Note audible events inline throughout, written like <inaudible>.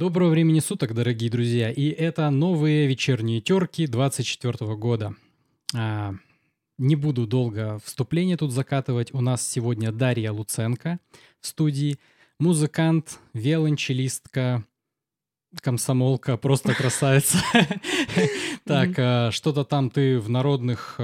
Доброго времени суток, дорогие друзья. И это новые вечерние терки 24 года. А, не буду долго вступление тут закатывать. У нас сегодня Дарья Луценко в студии. Музыкант, виолончелистка, комсомолка, просто красавица. <laughs> Так, а, что-то там ты в народных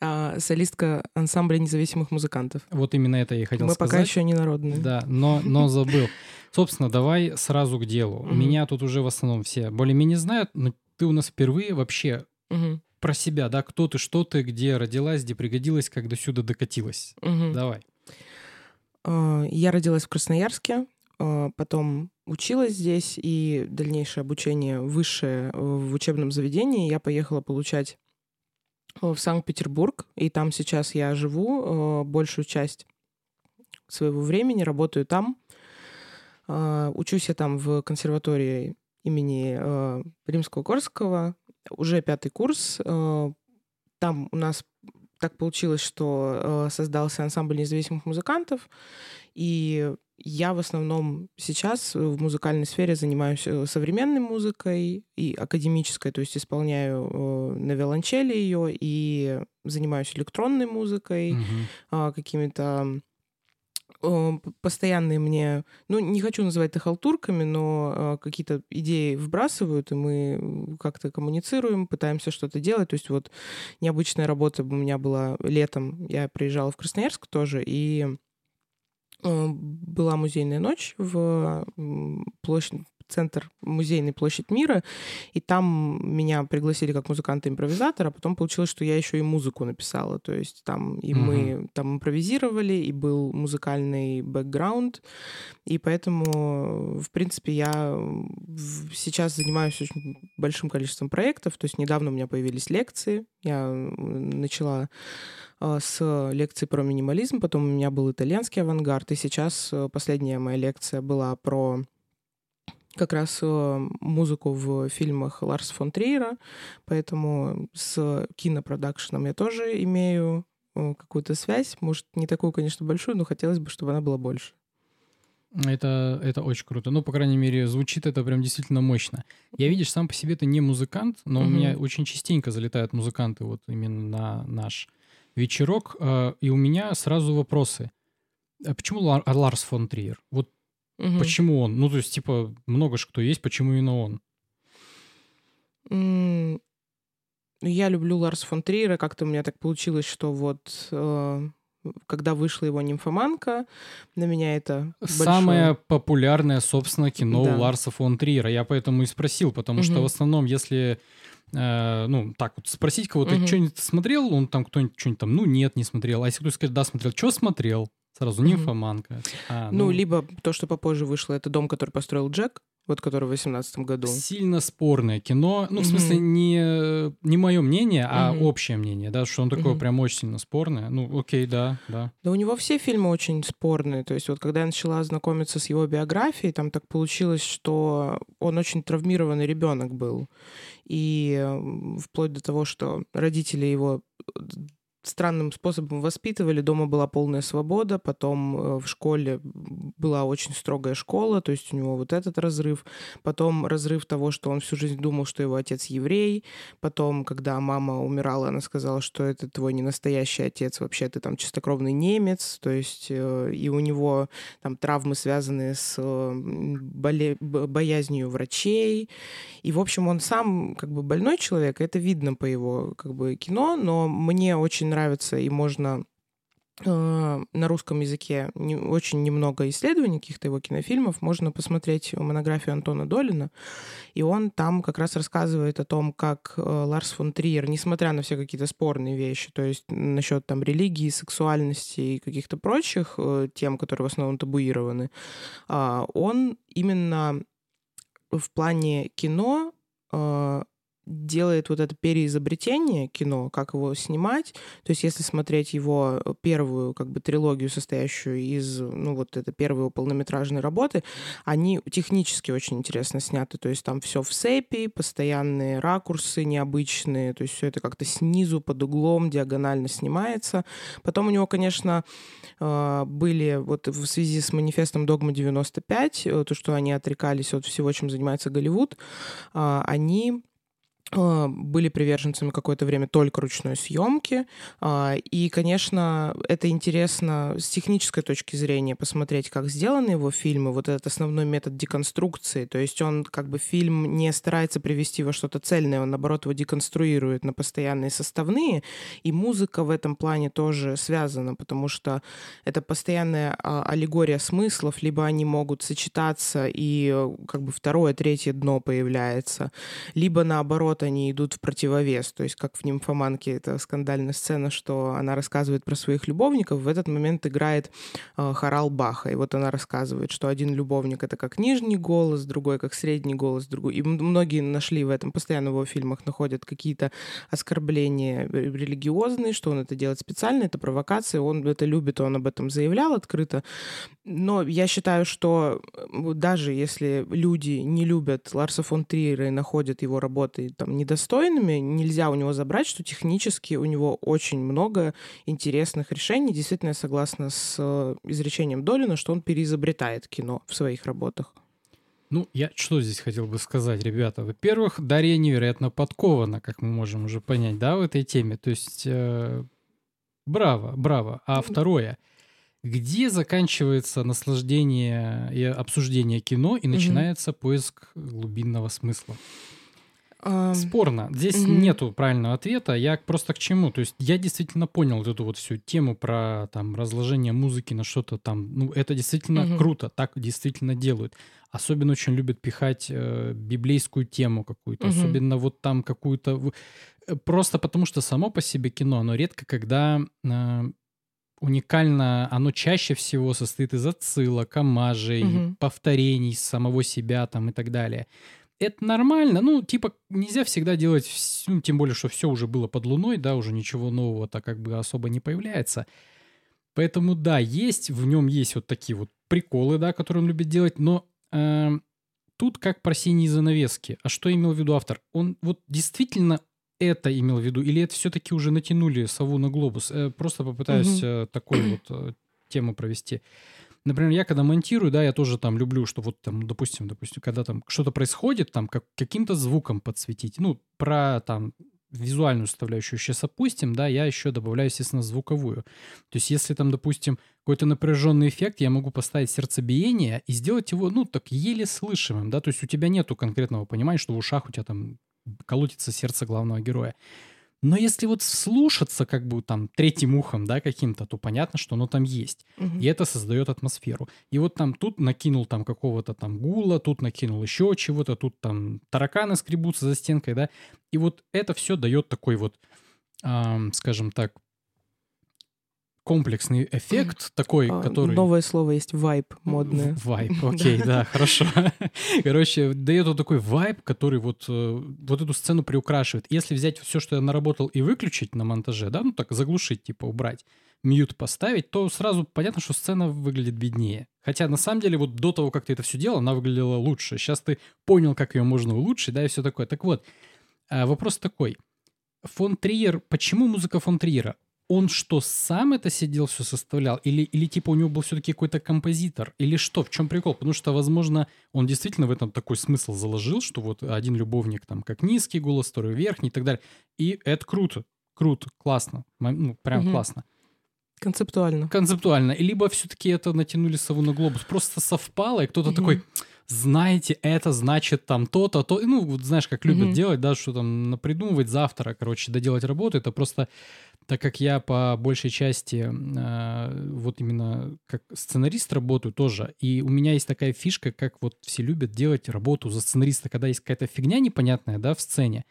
а, солистка ансамбля независимых музыкантов. Вот именно это я и хотел Мы сказать. пока еще не народные. Да, но, но забыл. Собственно, давай сразу к делу. Мгм. Меня тут уже в основном все более-менее знают, но ты у нас впервые вообще Мгм, про себя, да, кто ты, что ты, где родилась, где пригодилась, как до сюда докатилась. мгм. Давай. А, Я родилась в Красноярске, а, потом училась здесь, и дальнейшее обучение высшее в учебном заведении я поехала получать в Санкт-Петербург, и там сейчас я живу э, большую часть своего времени, работаю там. А, Учусь я там в консерватории имени э, Римского-Корского, уже пятый курс. Э, Там у нас так получилось, что э, создался ансамбль независимых музыкантов, и я в основном сейчас в музыкальной сфере занимаюсь э, современной музыкой и академической, то есть исполняю э, на виолончели ее и занимаюсь электронной музыкой, Мгм. а, какими-то э, постоянные мне, ну, не хочу называть это халтурками, но какие-то идеи вбрасывают, и мы как-то коммуницируем, пытаемся что-то делать. То есть вот необычная работа у меня была летом. Я приезжала в Красноярск тоже, и была музейная ночь в площадь центр музейный площадь мира, и там меня пригласили как музыканта-импровизатора, а потом получилось, что я еще и музыку написала, то есть там и мы там импровизировали, и был музыкальный бэкграунд, и поэтому, в принципе, я сейчас занимаюсь очень большим количеством проектов, то есть недавно у меня появились лекции, я м, начала а, с лекции про минимализм, потом у меня был итальянский авангард, и сейчас э, последняя моя лекция была про как раз э, музыку в фильмах Ларса фон Триера, поэтому с кинопродакшеном я тоже имею э, какую-то связь, может, не такую, конечно, большую, но хотелось бы, чтобы она была больше. Это, это очень круто. Ну, по крайней мере, звучит это прям действительно мощно. Я, видишь, сам по себе ты не музыкант, но у Мгм. меня очень частенько залетают музыканты вот именно на наш вечерок, э, и у меня сразу вопросы. А почему Лар- Ларс фон Триер? Вот Мгм. почему он? Ну, то есть, типа, много ж кто есть, почему именно он? Ну, Я люблю Ларса фон Триера. Как-то у меня так получилось, что вот э, когда вышла его «Нимфоманка», на меня это Самое большое... популярное, собственно, кино Да. у Ларса фон Триера. Я поэтому и спросил, потому что Мгм. в основном, если, э, ну, так вот, спросить кого-то, Мгм. что-нибудь смотрел, он там кто-нибудь что-нибудь там, ну, нет, не смотрел. А если кто-то скажет, да, смотрел, что смотрел? Сразу нимфоманка. А, Ну, либо то, что попозже вышло, это «Дом, который построил Джек», вот который в 2018 году. Сильно спорное кино. Ну, в смысле, не, не мое мнение, а Мгм. общее мнение, да, что он такое Мгм. прям очень сильно спорное. Ну, окей, да, да. Да у него все фильмы очень спорные. То есть вот когда я начала знакомиться с его биографией, там так получилось, что он очень травмированный ребенок был. И вплоть до того, что родители его странным способом воспитывали, дома была полная свобода, потом э, в школе была очень строгая школа, то есть у него вот этот разрыв, потом разрыв того, что он всю жизнь думал, что его отец еврей, потом, когда мама умирала, она сказала, что это твой не настоящий отец, вообще ты там чистокровный немец, то есть э, и у него там травмы, связанные с э, боле- боязнью врачей, и, в общем, он сам как бы больной человек, это видно по его как бы кино, но мне очень нравится, и можно э, на русском языке не, очень немного исследований каких-то его кинофильмов. Можно посмотреть монографию Антона Долина, и он там как раз рассказывает о том, как э, Ларс фон Триер, несмотря на все какие-то спорные вещи, то есть насчет там религии, сексуальности и каких-то прочих э, тем, которые в основном табуированы, а, он именно в плане кино делает вот это переизобретение кино, как его снимать. То есть если смотреть его первую как бы трилогию, состоящую из, ну вот это первые полнометражные работы, они технически очень интересно сняты. То есть там все в сепи, постоянные ракурсы необычные, то есть все это как-то снизу под углом диагонально снимается. Потом у него, конечно, а, были вот в связи с манифестом Догма 95, э, то, что они отрекались от всего, чем занимается Голливуд, они были приверженцами какое-то время только ручной съемки. А, и, конечно, это интересно с технической точки зрения посмотреть, как сделаны его фильмы. Вот этот основной метод деконструкции. То есть он как бы фильм не старается привести во что-то цельное, он, наоборот, его деконструирует на постоянные составные. И музыка в этом плане тоже связана, потому что это постоянная а, аллегория смыслов, либо они могут сочетаться, и как бы второе, третье дно появляется, либо наоборот наоборот, они идут в противовес. То есть, как в «Нимфоманке» это скандальная сцена, что она рассказывает про своих любовников, в этот момент играет э, хорал Баха. И вот она рассказывает, что один любовник — это как нижний голос, другой — как средний голос, другой. И многие нашли в этом, постоянно в его фильмах находят какие-то оскорбления религиозные, что он это делает специально, это провокация, он это любит, он об этом заявлял открыто. Но я считаю, что даже если люди не любят Ларса фон Триера и находят его работы там, там недостойными, нельзя у него забрать, что технически у него очень много интересных решений. Действительно, я согласна с э, изречением Долина, что он переизобретает кино в своих работах. Ну, я что здесь хотел бы сказать, ребята? Во-первых, Дарья невероятно подкована, как мы можем уже понять, да, в этой теме. То есть, э, браво, браво. А второе, где заканчивается наслаждение и обсуждение кино и начинается mm-hmm. поиск глубинного смысла? Спорно. Здесь mm-hmm. нету правильного ответа. Я просто к чему? То есть я действительно понял эту вот всю тему про там разложение музыки на что-то там. Ну, это действительно mm-hmm. круто. Так действительно делают. Особенно очень любят пихать э, библейскую тему какую-то. Mm-hmm. Особенно вот там какую-то... Э, просто потому что само по себе кино, оно редко когда... Э, уникально, оно чаще всего состоит из отсылок, омажей, mm-hmm. повторений самого себя там и так далее это нормально. Ну, типа, нельзя всегда делать, ну, тем более, что все уже было под луной, да, уже ничего нового так как бы особо не появляется. Поэтому, да, есть, в нем есть вот такие вот приколы, да, которые он любит делать, но э, тут как про синие занавески. А что имел в виду автор? Он вот действительно это имел в виду, или это все-таки уже натянули сову на глобус? Э, просто попытаюсь угу. э, такую вот э, тему провести. Например, я когда монтирую, да, я тоже там люблю, что вот там, допустим, допустим, когда там что-то происходит, там как, каким-то звуком подсветить. Ну, про там визуальную составляющую сейчас опустим, да, я еще добавляю, естественно, звуковую. То есть, если там, допустим, какой-то напряженный эффект, я могу поставить сердцебиение и сделать его, ну, так еле слышимым, да, то есть у тебя нету конкретного понимания, что в ушах у тебя там колотится сердце главного героя. Но если вот слушаться как бы там третьим ухом, да, каким-то, то понятно, что оно там есть. Угу. И это создает атмосферу. И вот там тут накинул там какого-то там гула, тут накинул еще чего-то, тут там тараканы скребутся за стенкой, да. И вот это все дает такой вот, эм, скажем так, комплексный эффект такой, а, который... Новое слово есть вайп модное. Вайп, <laughs> окей, да, хорошо. <laughs> Короче, дает вот такой вайп, который вот, э, вот эту сцену приукрашивает. Если взять все, что я наработал, и выключить на монтаже, да, ну так заглушить, типа убрать, мьют поставить, то сразу понятно, что сцена выглядит беднее. Хотя на самом деле вот до того, как ты это все делал, она выглядела лучше. Сейчас ты понял, как ее можно улучшить, да, и все такое. Так вот, а, вопрос такой. Фон Триер, почему музыка фон Триера? Он что, сам это сидел, все составлял? Или, или типа у него был все-таки какой-то композитор? Или что? В чем прикол? Потому что, возможно, он действительно в этом такой смысл заложил, что вот один любовник там как низкий голос, второй верхний и так далее. И это круто. Круто, классно. Ну, прям угу. классно. Концептуально. Концептуально. И либо все-таки это натянули сову на глобус. Просто совпало, и кто-то угу. такой знаете, это значит там то-то, то. Ну, вот знаешь, как любят mm-hmm. делать, да, что там придумывать завтра, короче, доделать работу. Это просто так как я по большей части э, вот именно как сценарист работаю тоже, и у меня есть такая фишка, как вот все любят делать работу за сценариста, когда есть какая-то фигня непонятная, да, в сцене,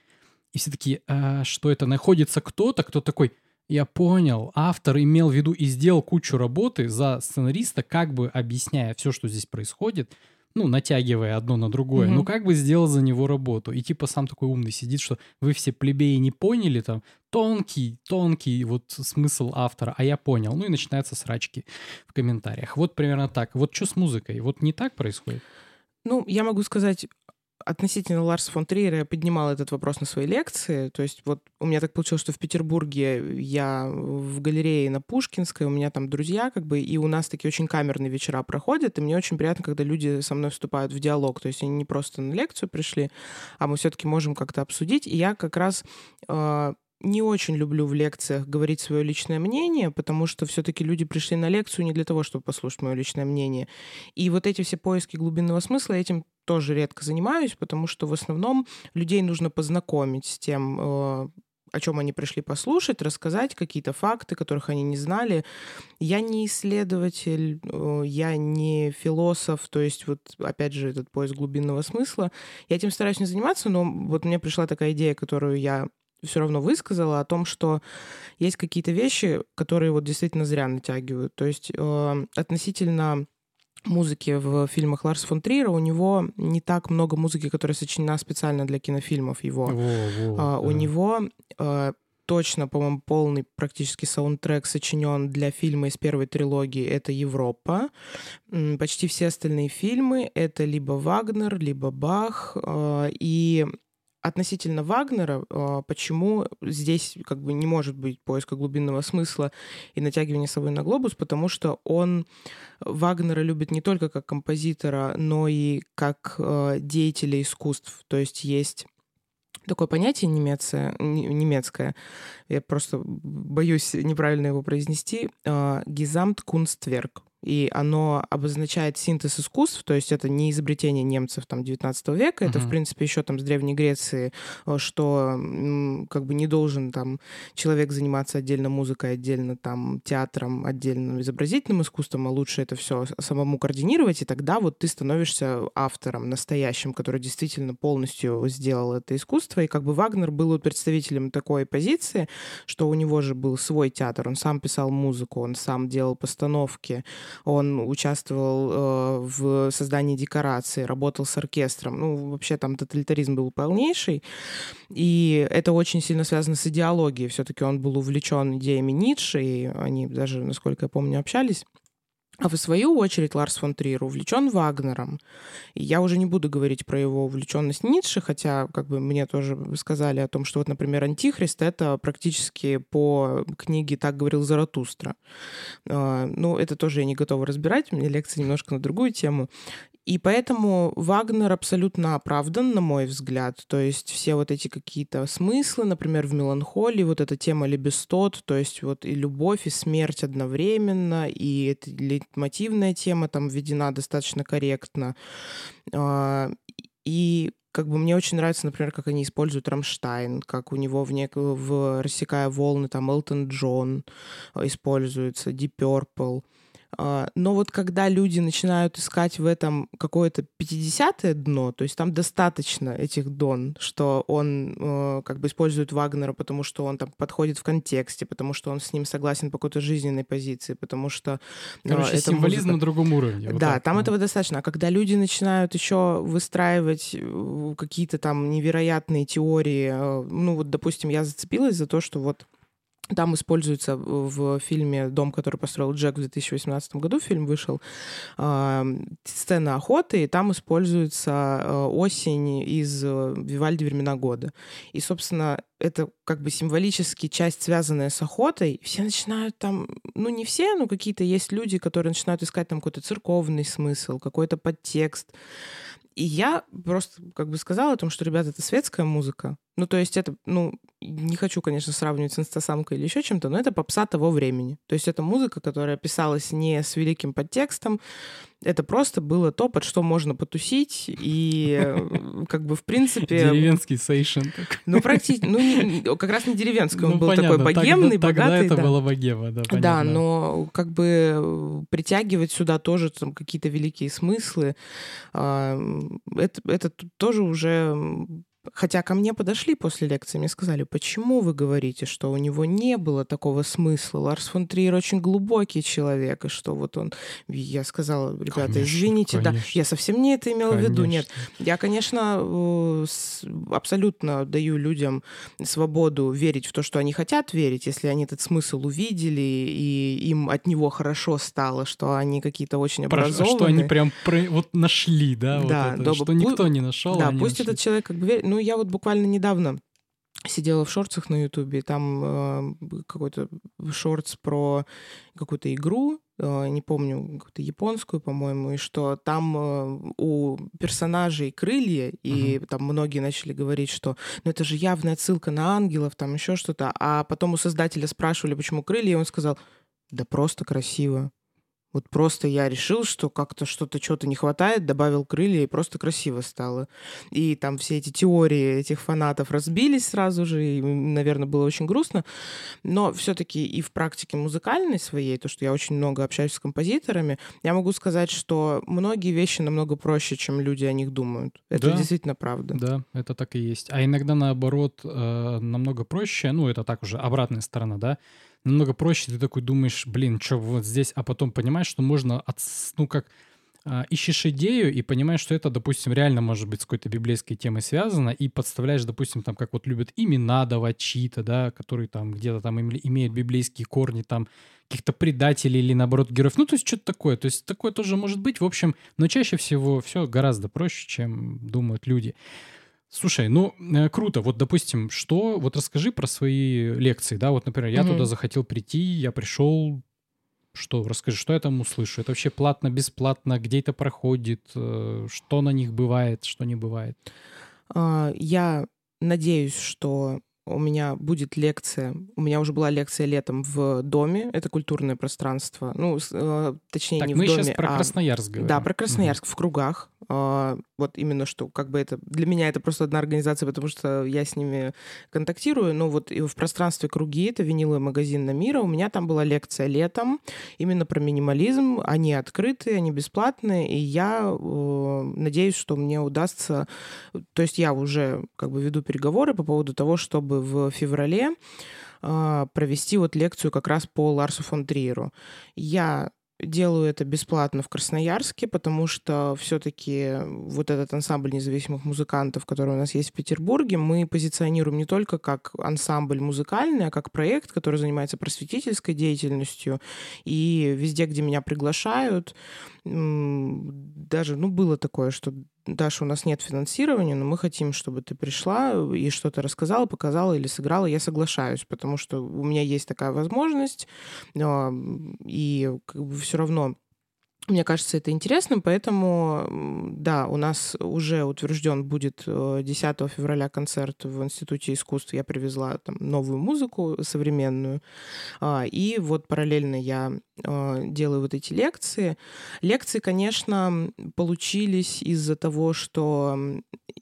и все таки а, что это находится кто-то, кто такой, я понял, автор имел в виду и сделал кучу работы за сценариста, как бы объясняя все, что здесь происходит, ну, натягивая одно на другое, Мгм. ну, как бы сделал за него работу. И типа сам такой умный сидит, что вы все плебеи не поняли там, тонкий, тонкий вот смысл автора, а я понял. Ну и начинаются срачки в комментариях. Вот примерно так. Вот что с музыкой? Вот не так происходит? Ну, я могу сказать, относительно Ларса фон Триера я поднимала этот вопрос на своей лекции. То есть вот у меня так получилось, что в Петербурге я в галерее на Пушкинской, у меня там друзья как бы, и у нас такие очень камерные вечера проходят, и мне очень приятно, когда люди со мной вступают в диалог. То есть они не просто на лекцию пришли, а мы все-таки можем как-то обсудить. И я как раз э, не очень люблю в лекциях говорить свое личное мнение, потому что все-таки люди пришли на лекцию не для того, чтобы послушать мое личное мнение. И вот эти все поиски глубинного смысла этим тоже редко занимаюсь, потому что в основном людей нужно познакомить с тем, э, о чем они пришли послушать, рассказать какие-то факты, которых они не знали. Я не исследователь, э, я не философ, то есть вот опять же этот поиск глубинного смысла. Я этим стараюсь не заниматься, но вот мне пришла такая идея, которую я все равно высказала о том, что есть какие-то вещи, которые вот действительно зря натягивают. То есть э, относительно музыки в фильмах Ларса фон Триера у него не так много музыки, которая сочинена специально для кинофильмов его. Во, во, А, У да. него э, точно, по-моему, полный практически саундтрек сочинен для фильма из первой трилогии. Это Европа. Почти все остальные фильмы это либо Вагнер, либо Бах. э, И относительно Вагнера, э, почему здесь как бы не может быть поиска глубинного смысла и натягивания совы на глобус, потому что он Вагнера любит не только как композитора, но и как э, деятеля искусств. То есть есть такое понятие немецкое, немецкое, я просто боюсь неправильно его произнести, э, Gesamtkunstwerk. И оно обозначает синтез искусств, то есть это не изобретение немцев там 19 века, это, в принципе, еще там с Древней Греции, э, что как бы не должен там человек заниматься отдельно музыкой, отдельно там театром, отдельно изобразительным искусством, а лучше это все самому координировать, и тогда вот ты становишься автором настоящим, который действительно полностью сделал это искусство. И как бы Вагнер был представителем такой позиции, что у него же был свой театр, он сам писал музыку, он сам делал постановки, он участвовал э, в создании декораций, работал с оркестром. Ну, вообще там тоталитаризм был полнейший. И это очень сильно связано с идеологией. Все-таки он был увлечен идеями Ницше, и они даже, насколько я помню, общались. А в свою очередь Ларс фон Триер увлечен Вагнером. И я уже не буду говорить про его увлеченность Ницше, хотя как бы мне тоже сказали о том, что вот, например, Антихрист — это практически по книге «Так говорил Заратустра». А, Ну, это тоже я не готова разбирать, меня лекция немножко на другую тему. И поэтому Вагнер абсолютно оправдан, на мой взгляд. То есть все вот эти какие-то смыслы, например, в «Меланхолии», вот эта тема лебестот, то есть вот и любовь, и смерть одновременно, и эта лейтмотивная тема там введена достаточно корректно. А, И как бы мне очень нравится, например, как они используют Рамштайн, как у него в, нек- в «Рассекая волны» там Элтон Джон э, используется, Deep Purple. А, Но вот когда люди начинают искать в этом какое-то 50-е дно, то есть там достаточно этих дон, что он э, как бы использует Вагнера, потому что он там подходит в контексте, потому что он с ним согласен по какой-то жизненной позиции, потому что... э, Короче, символизм музыка- на другом уровне. вот да, так, там ну. этого достаточно. А когда люди начинают еще выстраивать э, какие-то там невероятные теории, э, ну вот, допустим, я зацепилась за то, что вот там используется в фильме «Дом, который построил Джек» в 2018 году, фильм вышел, а, сцена охоты, и там используется э, осень из э, Вивальди «Времена года». И, собственно, это как бы символически часть, связанная с охотой. Все начинают там, ну не все, но какие-то есть люди, которые начинают искать там какой-то церковный смысл, какой-то подтекст. И я просто как бы сказала о том, что, ребята, это светская музыка. Ну, то есть это, ну, не хочу, конечно, сравнивать с инстасамкой или еще чем-то, но это попса того времени. То есть это музыка, которая писалась не с великим подтекстом, это просто было то, под что можно потусить, и э, как бы в принципе... Деревенский сейшн. Ну, практически, ну, не- как раз не деревенский, он Ну, был понятно, такой тогда- богемный, Тогда богатый. это да. была богема, да, Да, но как бы э, притягивать сюда тоже там какие-то великие смыслы, а, это, это тоже уже Хотя ко мне подошли после лекции, мне сказали, почему вы говорите, что у него не было такого смысла. Ларс фон Триер очень глубокий человек, и что вот он... Я сказала, ребята, Конечно, извините, да, конечно. я совсем не это имела в виду. Нет, Конечно. я, конечно, э, абсолютно даю людям свободу верить в то, что они хотят верить, если они этот смысл увидели, и им от него хорошо стало, что они какие-то очень Про- образованные. Что они прям про- вот нашли, да? вот Да, это, да, что пу- никто не нашел. Да, пусть нашли. этот человек как бы верит. Ну, я вот буквально недавно сидела в шортсах на Ютубе, там э, какой-то шортс про какую-то игру, э, не помню, какую-то японскую, по-моему, и что там э, у персонажей крылья, и там многие начали говорить, что ну это же явная отсылка на ангелов, там еще что-то, а потом у создателя спрашивали, почему крылья, и он сказал, да просто красиво. Вот просто я решил, что как-то что-то, что-то не хватает, добавил крылья, и просто красиво стало. И там все эти теории этих фанатов разбились сразу же, и, наверное, было очень грустно. Но все-таки и в практике музыкальной своей, то, что я очень много общаюсь с композиторами, я могу сказать, что многие вещи намного проще, чем люди о них думают. Это Да. действительно правда. Да, это так и есть. А иногда наоборот э, намного проще, ну это так уже обратная сторона, да, намного проще ты такой думаешь, блин, что вот здесь, а потом понимаешь, что можно, от, ну как, а, ищешь идею и понимаешь, что это, допустим, реально может быть с какой-то библейской темой связано, и подставляешь, допустим, там, как вот любят имена давать чьи-то, да, которые там где-то там им- имеют библейские корни, там, каких-то предателей или, наоборот, героев. Ну, то есть что-то такое. То есть такое тоже может быть. В общем, но чаще всего все гораздо проще, чем думают люди. Слушай, ну, э, круто. Вот, допустим, что... Вот расскажи про свои лекции, да? Вот, например, я Мгм. туда захотел прийти, я пришел... Что? Расскажи, что я там услышу? Это вообще платно, бесплатно? Где это проходит? Э, Что на них бывает, что не бывает? А, Я надеюсь, что у меня будет лекция. У меня уже была лекция летом в доме. Это культурное пространство. Ну, э, точнее, Так, не мы в доме, сейчас про а- Красноярск говорим. Да, про Красноярск в кругах. Вот именно что, как бы это... Для меня это просто одна организация, потому что я с ними контактирую. Но вот в пространстве круги, это виниловый магазин на мира. У меня там была лекция летом именно про минимализм. Они открытые, они бесплатные. И я э, надеюсь, что мне удастся... То есть я уже как бы веду переговоры по поводу того, чтобы в феврале а, провести вот лекцию как раз по Ларсу фон Триеру. Я делаю это бесплатно в Красноярске, потому что все-таки вот этот ансамбль независимых музыкантов, который у нас есть в Петербурге, мы позиционируем не только как ансамбль музыкальный, а как проект, который занимается просветительской деятельностью. И везде, где меня приглашают, даже, ну, было такое, что Даша, у нас нет финансирования, но мы хотим, чтобы ты пришла и что-то рассказала, показала или сыграла. Я соглашаюсь, потому что у меня есть такая возможность, а, и как бы все равно мне кажется, это интересным, поэтому, да, у нас уже утвержден будет э, 10 февраля концерт в Институте искусств. Я привезла там новую музыку современную. А, И вот параллельно я э, делаю вот эти лекции. Лекции, конечно, получились из-за того, что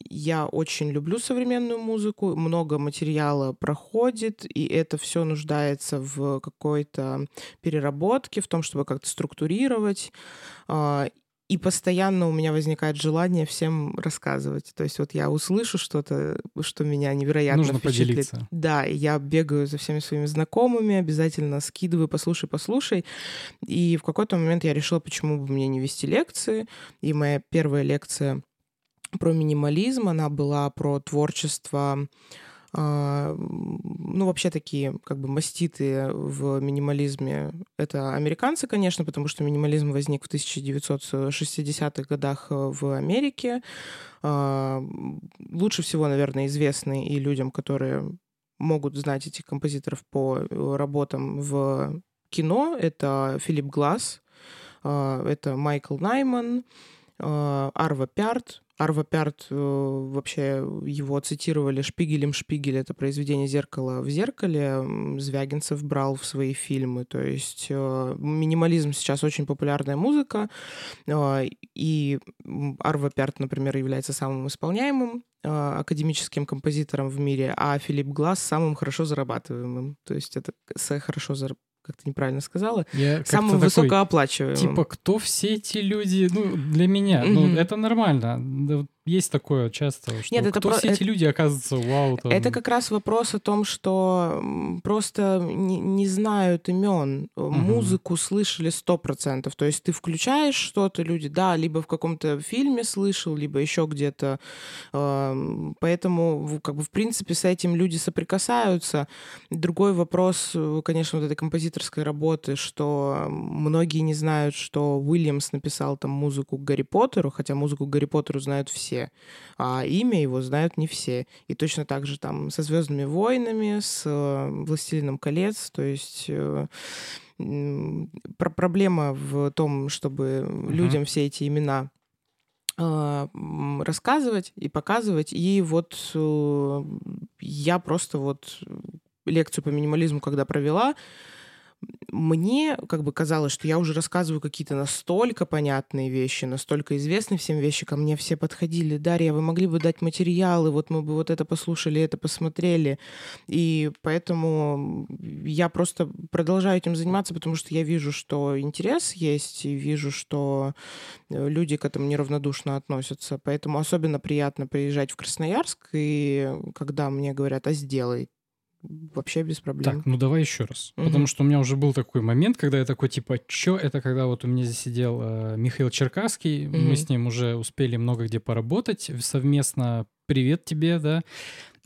я очень люблю современную музыку, много материала проходит, и это все нуждается в какой-то переработке, в том, чтобы как-то структурировать. А, И постоянно у меня возникает желание всем рассказывать. То есть вот я услышу что-то, что меня невероятно Нужно впечатлит. поделиться. Да, я бегаю за всеми своими знакомыми, обязательно скидываю, послушай, послушай. И в какой-то момент я решила, почему бы мне не вести лекции. И моя первая лекция про минимализм, она была про творчество ну, вообще такие как бы маститы в минимализме. Это американцы, конечно, потому что минимализм возник в 1960-х годах э, в Америке. А, Лучше всего, наверное, известны и людям, которые могут знать этих композиторов по э, работам в кино. Это Филипп Глаз, а, это Майкл Найман, а, Арва Пярт. Арва Пярт, э, вообще его цитировали Шпигелем Шпигель, это произведение «Зеркало в зеркале», Звягинцев брал в свои фильмы. То есть э, минимализм сейчас очень популярная музыка, а, и Арва Пярт, например, является самым исполняемым академическим композитором в мире, а Филипп Глаз самым хорошо зарабатываемым. То есть это с- хорошо как-то неправильно сказала, Я самым такой, высокооплачиваемым. Типа, кто все эти люди? Ну, для меня, ну, Мгм. это нормально. Есть такое часто, что Нет, это кто про- все эти люди оказываются, вау, там. Это как раз вопрос о том, что просто не, не знают имен. Музыку слышали сто процентов. То есть ты включаешь что-то, люди, да, либо в каком-то фильме слышал, либо еще где-то. Эм, Поэтому, как бы, в принципе, с этим люди соприкасаются. Другой вопрос, э, конечно, вот этой композиторской работы, что многие не знают, что Уильямс написал там музыку к Гарри Поттеру, хотя музыку к Гарри Поттеру знают все, а имя его знают не все. И точно так же там со Звездными войнами, с э, Властелином колец, то есть э, про- проблема в том, чтобы людям все эти имена а, рассказывать и показывать. И вот э, я просто вот лекцию по минимализму, когда провела, мне как бы казалось, что я уже рассказываю какие-то настолько понятные вещи, настолько известные всем вещи. Ко мне все подходили. Дарья, вы могли бы дать материалы, вот мы бы вот это послушали, это посмотрели. И поэтому я просто продолжаю этим заниматься, потому что я вижу, что интерес есть, и вижу, что э, люди к этому неравнодушно относятся. Поэтому особенно приятно приезжать в Красноярск, и когда мне говорят, а сделай, вообще без проблем. Так, ну давай еще раз. Мгм. Потому что у меня уже был такой момент, когда я такой, типа, чё? Это когда вот у меня здесь сидел э, Михаил Черкасский, мы Мгм. с ним уже успели много где поработать совместно. Привет тебе, да.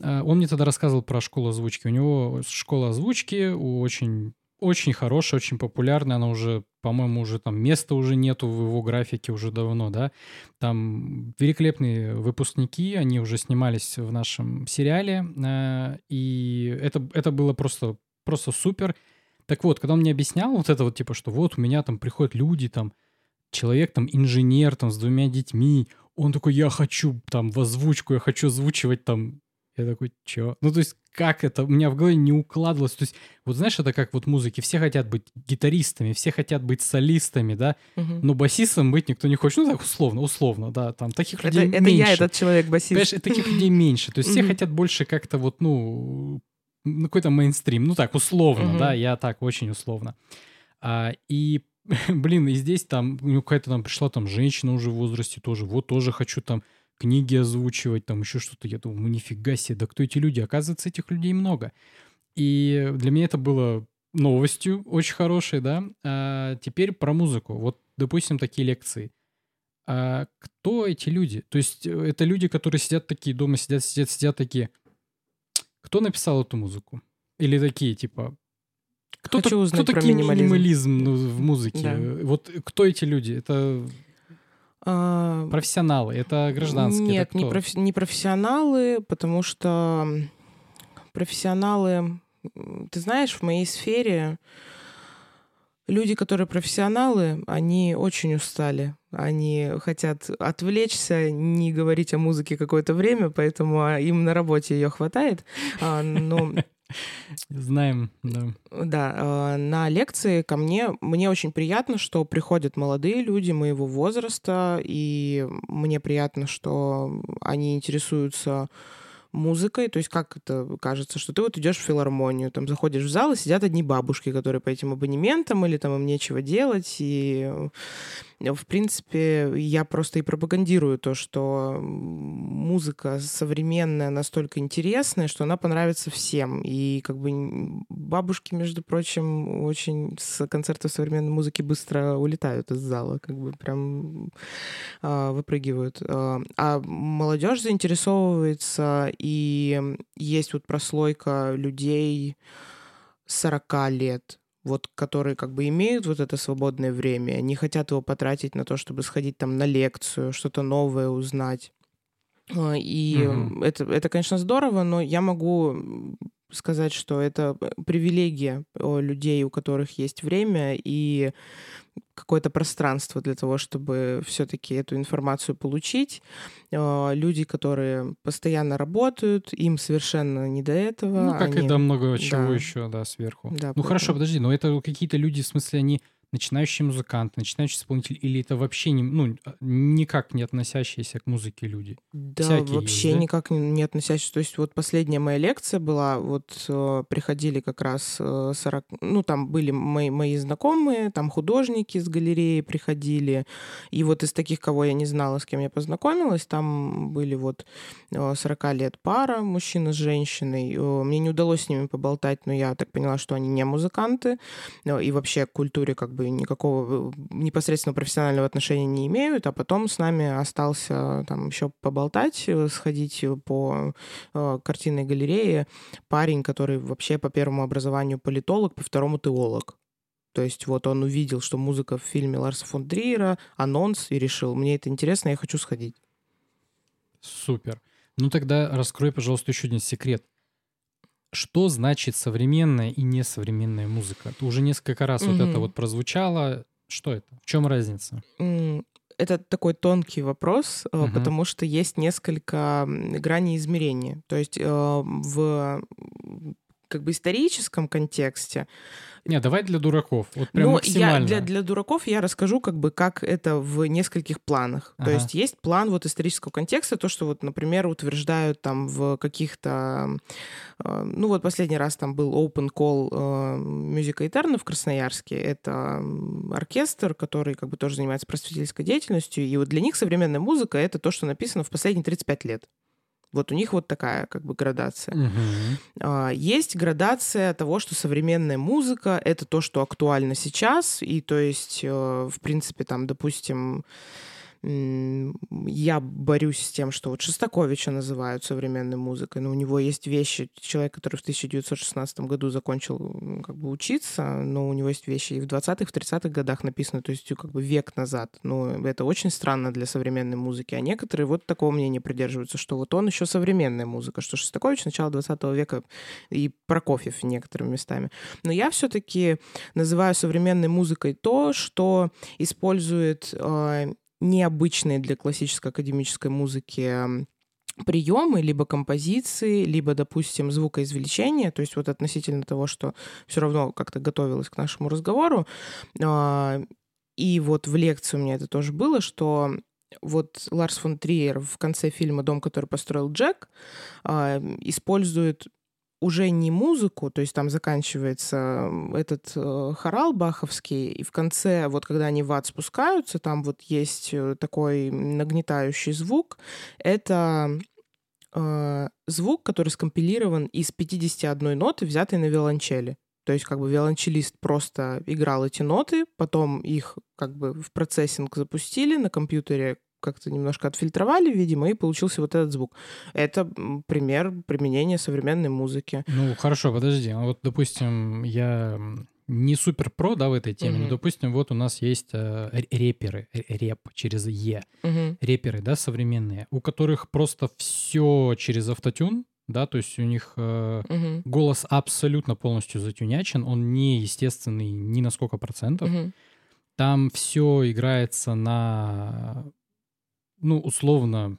Э, Он мне тогда рассказывал про школу озвучки. У него школа озвучки у очень очень хорошая, очень популярная, она уже, по-моему, уже там места уже нету в его графике уже давно, да. Там великолепные выпускники, они уже снимались в нашем сериале, э, и это, это было просто, просто супер. Так вот, когда он мне объяснял вот это вот, типа, что вот у меня там приходят люди, там, человек, там, инженер, там, с двумя детьми, он такой, я хочу там в озвучку, я хочу озвучивать там. Я такой, чё? Ну, то есть, как это? У меня в голове не укладывалось. То есть, вот знаешь, это как вот в музыке. Все хотят быть гитаристами, все хотят быть солистами, да? Мгм. Но басистом быть никто не хочет. Ну, так условно, условно, да. Там таких Это, людей это меньше. я, этот человек-басист. Понимаешь, и таких людей меньше. То есть все хотят больше как-то вот, ну, ну, какой-то мейнстрим. Ну, так, условно, да, я так, очень условно. А, и, <laughs> блин, и здесь там, ну, какая-то там пришла там женщина уже в возрасте тоже, вот тоже хочу там книги озвучивать, там еще что-то. Я думаю, ну, нифига себе, да кто эти люди? Оказывается, этих людей много. И для меня это было новостью очень хорошей, да. А теперь про музыку. Вот, допустим, такие лекции. А кто эти люди? То есть э, это люди, которые сидят такие дома, сидят, сидят, сидят такие. Кто написал эту музыку? Или такие, типа, кто, Хочу узнать кто про такие минимализм. минимализм ну, в музыке? Да. Вот кто эти люди? Это А, профессионалы, это гражданские? Нет, это не, кто? профи- не профессионалы, потому что профессионалы, ты знаешь, в моей сфере люди, которые профессионалы, они очень устали. Они хотят отвлечься, не говорить о музыке какое-то время, поэтому а, им на работе ее хватает. А, Но Знаем, да. да, э, на лекции ко мне, мне очень приятно, что приходят молодые люди моего возраста, и мне приятно, что они интересуются музыкой, то есть как это кажется, что ты вот идешь в филармонию, там заходишь в зал, и сидят одни бабушки, которые по этим абонементам, или там им нечего делать, и в принципе я просто и пропагандирую то, что музыка современная настолько интересная, что она понравится всем, и как бы бабушки, между прочим, очень с концертов современной музыки быстро улетают из зала, как бы прям а, выпрыгивают. А а молодежь заинтересовывается, и есть вот прослойка людей 40 лет, вот, которые как бы имеют вот это свободное время, не хотят его потратить на то, чтобы сходить там на лекцию, что-то новое узнать. А, И Мгм. это, это, конечно, здорово, но я могу сказать, что это привилегия э, людей, у которых есть время и какое-то пространство для того, чтобы все-таки эту информацию получить. Э, Люди, которые постоянно работают, им совершенно не до этого. Ну, как и они- до много чего да. еще, да, сверху. Да, ну, хорошо, поэтому- подожди, но это какие-то люди, в смысле, они начинающий музыкант, начинающий исполнитель, или это вообще не, ну, никак не относящиеся к музыке люди? Да, Всякие вообще есть, да? никак не, не относящиеся. То есть вот последняя моя лекция была, вот э, приходили как раз э, 40, ну там были мои, мои знакомые, там художники с галереи приходили, и вот из таких, кого я не знала, с кем я познакомилась, там были вот э, 40 лет пара, мужчина с женщиной. Э, мне не удалось с ними поболтать, но я так поняла, что они не музыканты, э, и вообще к культуре как бы никакого э, непосредственно профессионального отношения не имеют, а потом с нами остался там еще поболтать, э, сходить по э, картинной галерее парень, который вообще по первому образованию политолог, по второму теолог. То есть вот он увидел, что музыка в фильме Ларса фон Триера, анонс, и решил, мне это интересно, я хочу сходить. Супер. Ну тогда раскрой, пожалуйста, еще один секрет. Что значит современная и несовременная музыка? Уже несколько раз mm-hmm. вот это вот прозвучало. Что это? В чем разница? Это такой тонкий вопрос, uh-huh. потому что есть несколько граней измерения. То есть э, в как бы историческом контексте не, давай для дураков. Вот прям ну, максимально. Я, для, для дураков я расскажу, как бы, как это в нескольких планах. Ага. То есть есть план вот исторического контекста, то, что вот, например, утверждают там в каких-то... Э, ну, вот последний раз там был Open Call э, Music Eternal в Красноярске. Это оркестр, который как бы тоже занимается просветительской деятельностью. И вот для них современная музыка — это то, что написано в последние 35 лет. Вот у них вот такая как бы градация. Угу. Есть градация того, что современная музыка — это то, что актуально сейчас, и то есть, э, в принципе, там, допустим, я борюсь с тем, что вот Шостаковича называют современной музыкой, но у него есть вещи, человек, который в 1916 году закончил как бы учиться, но у него есть вещи и в 20-х, в 30-х годах написаны, то есть как бы век назад. Ну, это очень странно для современной музыки, а некоторые вот такого мнения придерживаются, что вот он еще современная музыка, что Шостакович начала 20 века и Прокофьев некоторыми местами. Но я все-таки называю современной музыкой то, что использует э, необычные для классической академической музыки приемы, либо композиции, либо, допустим, звукоизвлечения, то есть вот относительно того, что все равно как-то готовилась к нашему разговору. А, и вот в лекции у меня это тоже было, что вот Ларс фон Триер в конце фильма «Дом, который построил Джек» а, использует уже не музыку, то есть там заканчивается этот э, хорал баховский, и в конце, вот когда они в ад спускаются, там вот есть э, такой нагнетающий звук. Это э, звук, который скомпилирован из 51 ноты, взятой на виолончели. То есть как бы виолончелист просто играл эти ноты, потом их как бы в процессинг запустили на компьютере, как-то немножко отфильтровали, видимо, и получился вот этот звук. Это пример применения современной музыки. Ну, хорошо, подожди. А вот, допустим, я не супер про, да, в этой теме, uh-huh. но, допустим, вот у нас есть э, реперы, реп через Е, uh-huh. реперы, да, современные, у которых просто все через автотюн, да, то есть у них э, uh-huh. голос абсолютно полностью затюнячен, он не естественный ни на сколько процентов. Uh-huh. Там все играется на ну, условно,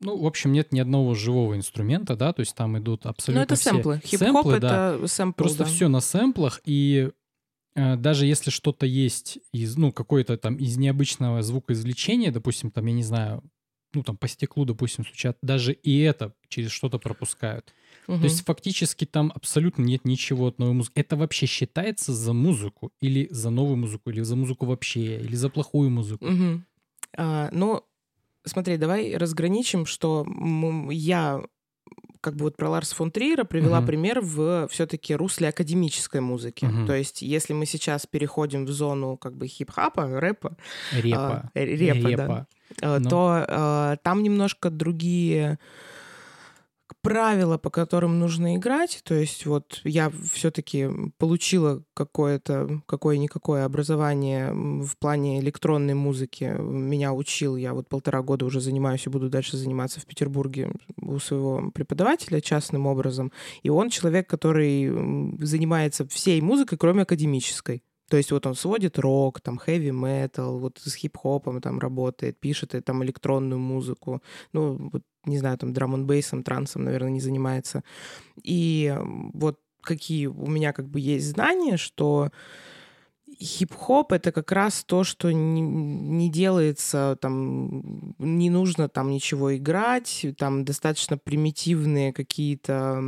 ну, в общем, нет ни одного живого инструмента, да, то есть там идут абсолютно Ну, это все сэмплы. Хип-хоп — это да. сэмпл, Просто да. все на сэмплах, и э, даже если что-то есть из, ну, какое-то там из необычного звукоизвлечения, допустим, там, я не знаю, ну, там по стеклу, допустим, стучат, даже и это через что-то пропускают. Угу. То есть фактически там абсолютно нет ничего от новой музыки. Это вообще считается за музыку или за новую музыку, или за музыку вообще, или за плохую музыку? Угу. А, ну, Смотри, давай разграничим, что я как бы вот про Ларса фон Триера привела uh-huh. пример в все-таки русле академической музыки. Uh-huh. То есть, если мы сейчас переходим в зону как бы хип-хапа, рэпа, репа, э, репа, репа. Да, ну. то э, там немножко другие правила, по которым нужно играть. То есть вот я все-таки получила какое-то, какое-никакое образование в плане электронной музыки. Меня учил, я вот полтора года уже занимаюсь и буду дальше заниматься в Петербурге у своего преподавателя частным образом. И он человек, который занимается всей музыкой, кроме академической. То есть вот он сводит рок, там хэви метал, вот с хип-хопом там работает, пишет и там электронную музыку. Ну, вот, не знаю, там драм бейсом трансом, наверное, не занимается. И вот какие у меня как бы есть знания, что хип-хоп это как раз то, что не, не делается, там, не нужно там ничего играть, там достаточно примитивные какие-то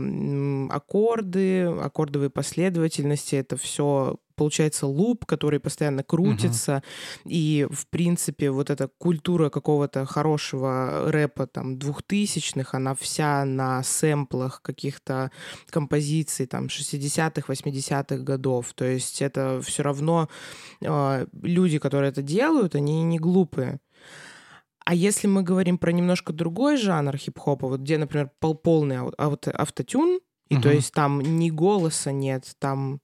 аккорды, аккордовые последовательности, это все получается луп, который постоянно крутится, uh-huh. и, в принципе, вот эта культура какого-то хорошего рэпа там двухтысячных, она вся на сэмплах каких-то композиций там 60-х, 80-х годов, то есть это все равно э, люди, которые это делают, они не глупые. А если мы говорим про немножко другой жанр хип-хопа, вот где, например, пол полный аут автотюн, и uh-huh. то есть там ни голоса нет, там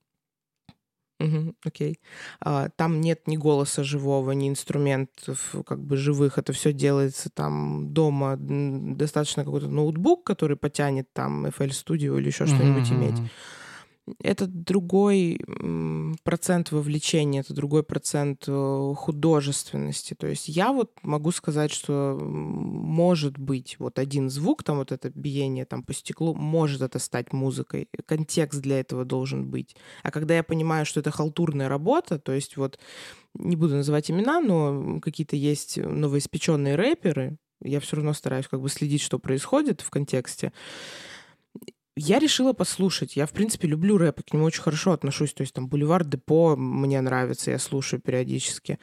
Угу, окей. А, там нет ни голоса живого, ни инструментов как бы живых. Это все делается там дома. Достаточно какой-то ноутбук, который потянет там FL Studio или еще что-нибудь иметь это другой процент вовлечения, это другой процент э, художественности. То есть я вот могу сказать, что может быть вот один звук, там вот это биение там по стеклу, может это стать музыкой. Контекст для этого должен быть. А когда я понимаю, что это халтурная работа, то есть вот не буду называть имена, но какие-то есть новоиспеченные рэперы, я все равно стараюсь как бы следить, что происходит в контексте. Я решила послушать. Я, в принципе, люблю рэп, и к нему очень хорошо отношусь. То есть там Бульвар Депо мне нравится, я слушаю периодически.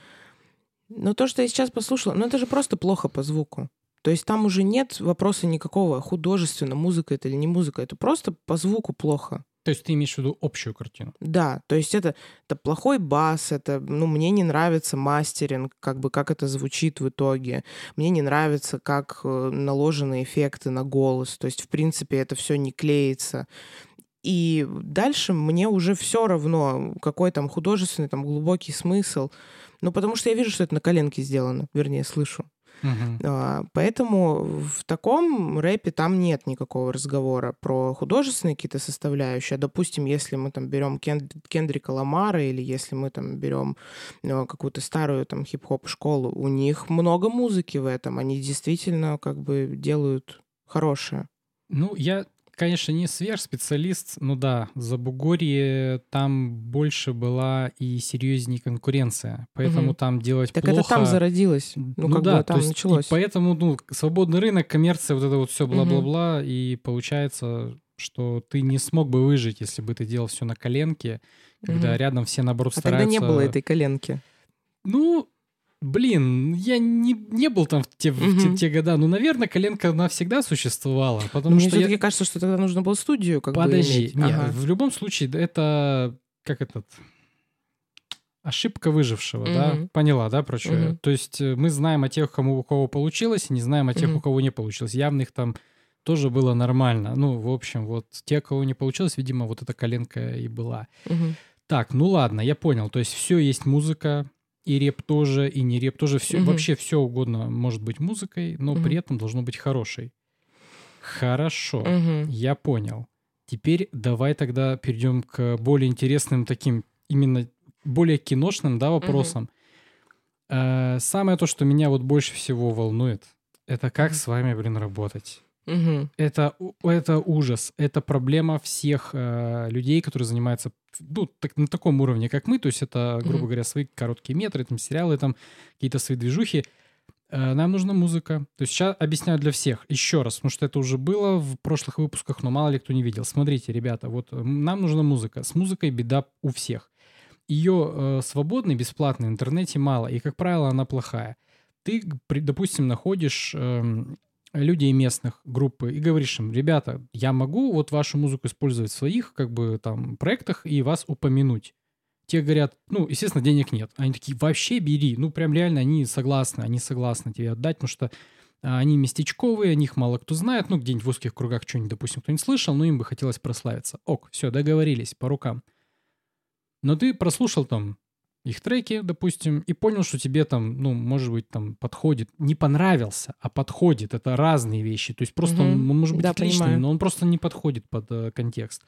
Но то, что я сейчас послушала, ну это же просто плохо по звуку. То есть там уже нет вопроса никакого, художественно, музыка это или не музыка. Это просто по звуку плохо. То есть ты имеешь в виду общую картину? Да, то есть это, это плохой бас, это, ну, мне не нравится мастеринг, как бы, как это звучит в итоге. Мне не нравится, как э, наложены эффекты на голос. То есть, в принципе, это все не клеится. И дальше мне уже все равно, какой там художественный, там глубокий смысл. Ну, потому что я вижу, что это на коленке сделано, вернее, слышу. Uh-huh. Поэтому в таком рэпе там нет никакого разговора про художественные какие-то составляющие. Допустим, если мы там берем Кен- Кендрика Ламара или если мы там берем ну, какую-то старую там хип-хоп школу, у них много музыки в этом. Они действительно как бы делают хорошее. Ну, я конечно, не сверхспециалист, но да, за Бугорье там больше была и серьезнее конкуренция, поэтому угу. там делать так плохо... это там зародилось, ну, ну как да, бы там есть, началось. поэтому, ну, свободный рынок, коммерция, вот это вот все бла-бла-бла, угу. и получается, что ты не смог бы выжить, если бы ты делал все на коленке, когда угу. рядом все, наоборот, а стараются... тогда не было этой коленки. Ну, Блин, я не, не был там в те, угу. в те, те года. Ну, наверное, коленка она всегда существовала. Потому Но что мне все-таки я... кажется, что тогда нужно было студию как Подожди, бы иметь. нет, ага. в любом случае, это как этот ошибка выжившего, угу. да? Поняла, да, про что? Угу. То есть э, мы знаем о тех, кому у кого получилось, и не знаем о тех, угу. у кого не получилось. Явно их там тоже было нормально. Ну, в общем, вот те, кого не получилось, видимо, вот эта коленка и была. Угу. Так, ну ладно, я понял. То есть все есть музыка, и реп тоже, и не реп тоже. Все, угу. Вообще все угодно может быть музыкой, но угу. при этом должно быть хорошей. Хорошо, угу. я понял. Теперь давай тогда перейдем к более интересным таким, именно более киношным, да, вопросам. Угу. Э, самое то, что меня вот больше всего волнует, это как угу. с вами, блин, работать. Угу. Это, это ужас. Это проблема всех э, людей, которые занимаются ну, так, на таком уровне, как мы. То есть это, грубо угу. говоря, свои короткие метры, там, сериалы, там, какие-то свои движухи. Э, нам нужна музыка. То есть сейчас объясняю для всех. Еще раз, потому что это уже было в прошлых выпусках, но мало ли кто не видел. Смотрите, ребята, вот нам нужна музыка. С музыкой беда у всех. Ее э, свободной, бесплатной в интернете мало. И, как правило, она плохая. Ты, допустим, находишь... Э, людей местных группы и говоришь им, ребята, я могу вот вашу музыку использовать в своих как бы там проектах и вас упомянуть. Те говорят, ну, естественно, денег нет. Они такие, вообще бери. Ну, прям реально они согласны, они согласны тебе отдать, потому что а, они местечковые, о них мало кто знает. Ну, где-нибудь в узких кругах что-нибудь, допустим, кто-нибудь слышал, но им бы хотелось прославиться. Ок, все, договорились, по рукам. Но ты прослушал там их треки, допустим, и понял, что тебе там, ну, может быть, там подходит, не понравился, а подходит. Это разные вещи. То есть просто угу. он, он может быть да, отличным, понимаю. но он просто не подходит под э, контекст.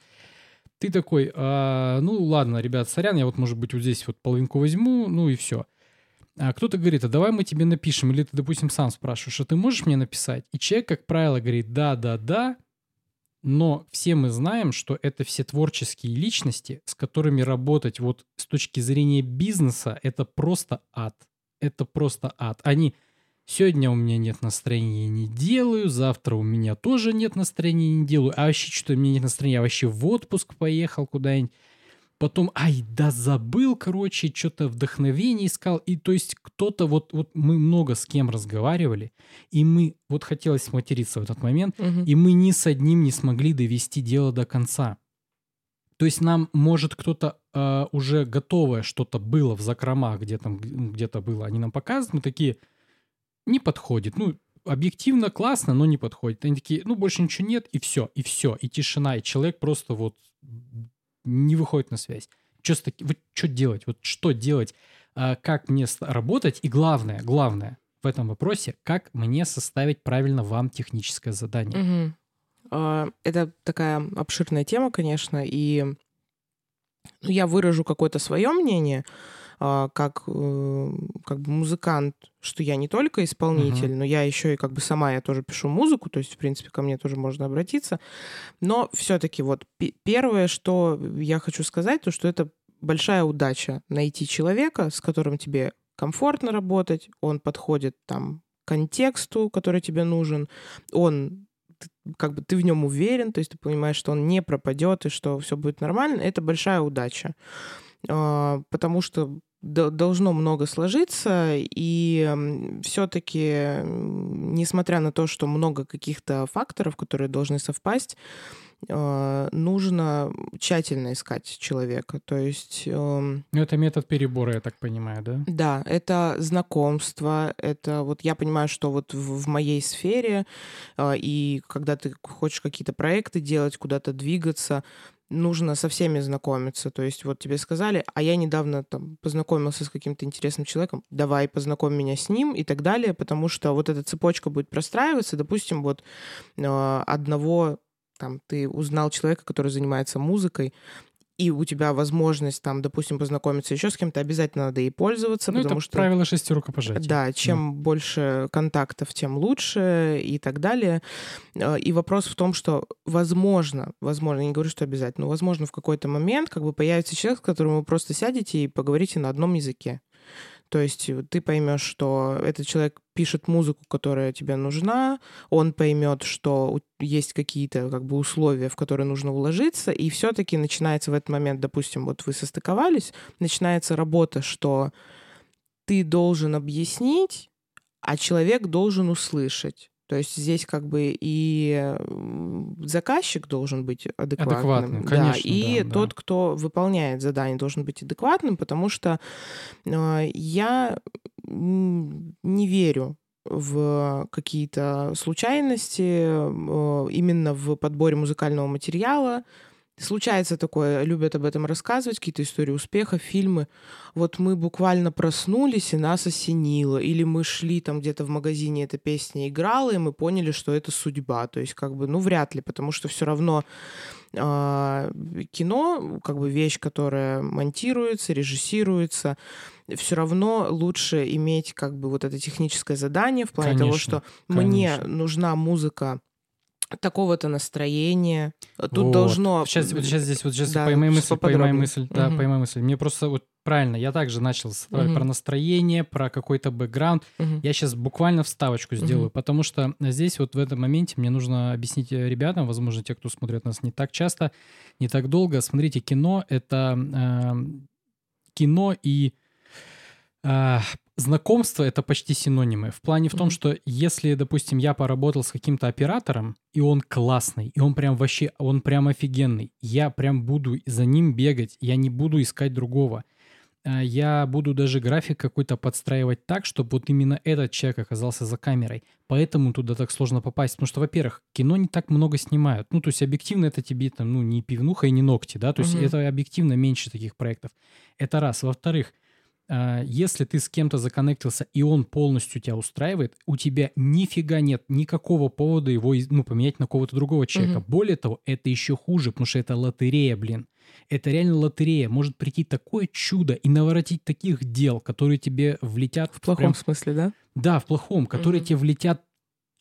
Ты такой, а, ну ладно, ребят, сорян, я вот, может быть, вот здесь вот половинку возьму, ну и все. А кто-то говорит, а давай мы тебе напишем, или ты, допустим, сам спрашиваешь, а ты можешь мне написать? И человек, как правило, говорит, да, да, да, Но все мы знаем, что это все творческие личности, с которыми работать вот с точки зрения бизнеса, это просто ад. Это просто ад. Они сегодня у меня нет настроения, не делаю, завтра у меня тоже нет настроения, не делаю, а вообще что-то у меня нет настроения, я вообще в отпуск поехал куда-нибудь. Потом, ай, да забыл, короче, что-то вдохновение искал. И то есть кто-то, вот, вот мы много с кем разговаривали, и мы, вот хотелось материться в этот момент, Мгм. и мы ни с одним не смогли довести дело до конца. То есть нам, может, кто-то э, уже готовое что-то было в закромах, где там где-то было, они нам показывают, мы такие, не подходит. Ну, объективно классно, но не подходит. Они такие, ну, больше ничего нет, и все, и все, и тишина, и человек просто вот не выходит на связь. Что с таки- вот что делать? Вот что делать? А, как мне работать? И главное, главное в этом вопросе, как мне составить правильно вам техническое задание? А, Это такая обширная тема, конечно, и ну, я выражу какое-то свое мнение, как, э, как бы музыкант, что я не только исполнитель, но я еще и как бы сама я тоже пишу музыку, то есть, в принципе, ко мне тоже можно обратиться. Но все-таки вот пе- первое, что я хочу сказать, то что это большая удача найти человека, с которым тебе комфортно работать, он подходит там контексту, который тебе нужен, он как бы ты в нем уверен, то есть ты понимаешь, что он не пропадет и что все будет нормально, это большая удача. А, Потому что должно много сложиться, и все-таки, несмотря на то, что много каких-то факторов, которые должны совпасть, а, нужно тщательно искать человека. То есть эм, Ну, это метод перебора, я так понимаю, да? да, это знакомство, это вот я понимаю, что вот в, в моей сфере, а, и когда ты хочешь какие-то проекты делать, куда-то двигаться, нужно со всеми знакомиться. То есть вот тебе сказали, а я недавно там познакомился с каким-то интересным человеком, давай познакомь меня с ним и так далее, потому что вот эта цепочка будет простраиваться. Допустим, вот а, одного там ты узнал человека, который занимается музыкой, и у тебя возможность там, допустим, познакомиться еще с кем-то, обязательно надо ей пользоваться, Ну, потому это что правило шести рукопожатий. да, чем больше контактов, тем лучше и так далее. Э, И вопрос в том, что возможно, возможно, я не говорю, что обязательно, но возможно в какой-то момент как бы появится человек, с которым вы просто сядете и поговорите на одном языке. То есть э, ты поймешь, что этот человек пишет музыку, которая тебе нужна, он поймет, что есть какие-то как бы условия, в которые нужно уложиться, и все-таки начинается в этот момент, допустим, вот вы состыковались, начинается работа, что ты должен объяснить, а человек должен услышать. То есть здесь как бы и м, заказчик должен быть адекватным. Адекватным, да, конечно, и да, да. тот, кто выполняет задание, должен быть адекватным, потому что э, я не верю в какие-то случайности э, именно в подборе музыкального материала. Случается такое, любят об этом рассказывать, какие-то истории успеха, фильмы. Вот мы буквально проснулись, и нас осенило. Или мы шли там где-то в магазине, эта песня играла, и мы поняли, что это судьба. То есть как бы, ну, вряд ли, потому что все равно а, кино, как бы вещь, которая монтируется, режиссируется, все равно лучше иметь как бы вот это техническое задание в плане того, Конечно, что мне конечно. нужна музыка такого-то настроения. Тут Вот. должно... Сейчас, вот сейчас здесь, вот сейчас Да, поймай мысль, поймай мысль, да, Мгм. поймай мысль. Мне просто вот правильно, я также начал с- Мгм. про настроение, про какой-то бэкграунд. Мгм. Я сейчас буквально вставочку сделаю, Мгм. потому что здесь вот в этом моменте мне нужно объяснить э, ребятам, возможно, те, кто смотрят нас не так часто, не так долго. Смотрите, кино — это эм, кино и а, знакомство — это почти синонимы. В плане в том, что если, допустим, я поработал с каким-то оператором, и он классный, и он прям вообще, он прям офигенный, я прям буду за ним бегать, я не буду искать другого. А, Я буду даже график какой-то подстраивать так, чтобы вот именно этот человек оказался за камерой. Поэтому туда так сложно попасть. Потому что, во-первых, кино не так много снимают. Ну, то есть объективно это тебе там, ну, не пивнуха и не ногти, да, то есть Мгм. это объективно меньше таких проектов. Это раз. Во-вторых, если ты с кем-то законнектился, и он полностью тебя устраивает, у тебя нифига нет никакого повода его ну, поменять на кого-то другого человека. Мгм. Более того, это еще хуже, потому что это лотерея, блин. Это реально лотерея. Может прийти такое чудо и наворотить таких дел, которые тебе влетят В плохом прям- смысле, да? да, в плохом, которые Мгм. тебе влетят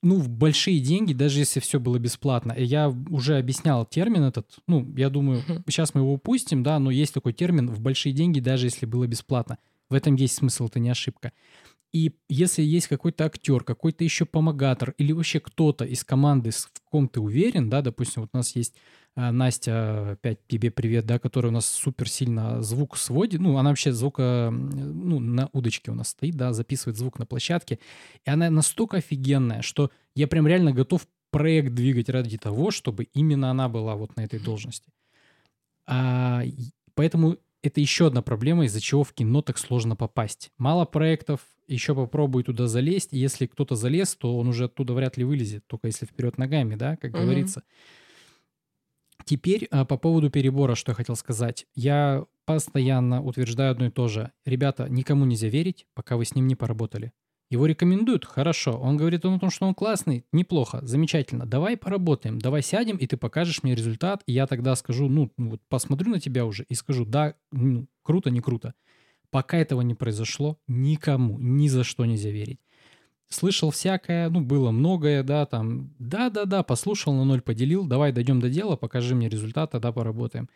ну, в большие деньги, даже если все было бесплатно. Я уже объяснял термин этот, ну, я думаю, сейчас мы его упустим, да, но есть такой термин в большие деньги, даже если было бесплатно. В этом есть смысл, это не ошибка. И если есть какой-то актер, какой-то еще помогатор или вообще кто-то из команды, в ком ты уверен, да, допустим, вот у нас есть а, Настя, опять тебе привет, да, которая у нас супер сильно звук сводит, ну, она вообще звука, ну, на удочке у нас стоит, да, записывает звук на площадке, и она настолько офигенная, что я прям реально готов проект двигать ради того, чтобы именно она была вот на этой должности. А, поэтому это еще одна проблема, из-за чего в кино так сложно попасть. Мало проектов, еще попробуй туда залезть. И если кто-то залез, то он уже оттуда вряд ли вылезет, только если вперед ногами, да, как угу. говорится. Теперь а, по поводу перебора, что я хотел сказать. Я постоянно утверждаю одно и то же. Ребята, никому нельзя верить, пока вы с ним не поработали. Его рекомендуют? Хорошо. Он говорит о том, что он классный? Неплохо, замечательно. Давай поработаем, давай сядем, и ты покажешь мне результат, и я тогда скажу, ну, ну вот посмотрю на тебя уже и скажу, да, ну, круто, не круто. Пока этого не произошло, никому, ни за что нельзя верить. Слышал всякое, ну, было многое, да, там, да-да-да, послушал, на ноль поделил, давай дойдем до дела, покажи мне результат, тогда поработаем.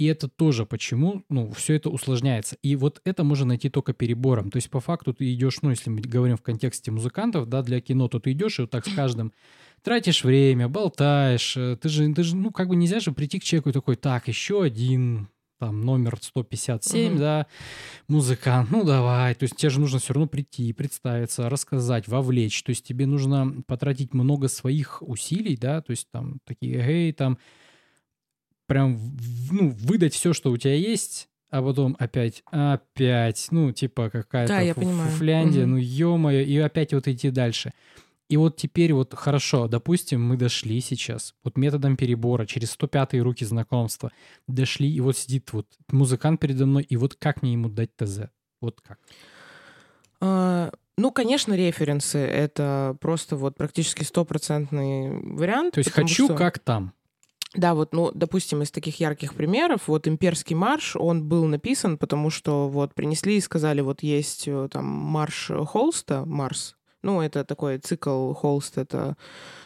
И это тоже почему, ну, все это усложняется. И вот это можно найти только перебором. То есть по факту ты идешь, ну, если мы говорим в контексте музыкантов, да, для кино, то ты идешь и вот так с <laughs> каждым тратишь время, болтаешь. Э, ты же, ты же, ну, как бы нельзя же прийти к человеку такой, так, еще один, там, номер 157, угу. да, музыкант, ну, давай. То есть тебе же нужно все равно прийти, представиться, рассказать, вовлечь. То есть тебе нужно потратить много своих усилий, да, то есть там такие, эй, там, прям, ну, выдать все, что у тебя есть, а потом опять, опять, ну, типа какая-то да, фу- фуфляндия, угу. ну, ё-моё, и опять вот идти дальше. И вот теперь вот хорошо, допустим, мы дошли сейчас, вот методом перебора, через 105-е руки знакомства, дошли, и вот сидит вот музыкант передо мной, и вот как мне ему дать ТЗ? Вот как? А, ну, конечно, референсы — это просто вот практически стопроцентный вариант. То есть хочу что... как там. Да, вот, ну, допустим, из таких ярких примеров, вот «Имперский марш», он был написан, потому что вот принесли и сказали, вот есть э, там марш Холста, Марс, ну, это такой цикл Холст, это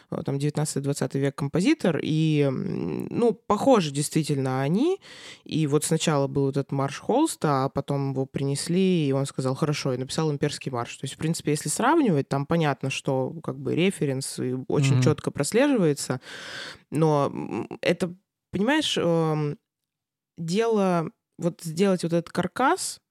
э, там 19-20 век композитор, и, ну, похожи действительно они, и вот сначала был этот марш Холста, а потом его принесли, и он сказал, хорошо, и написал имперский марш. То есть, в принципе, если сравнивать, там понятно, что как бы референс очень mm-hmm. четко прослеживается, но это, понимаешь, эм, дело вот сделать вот этот каркас,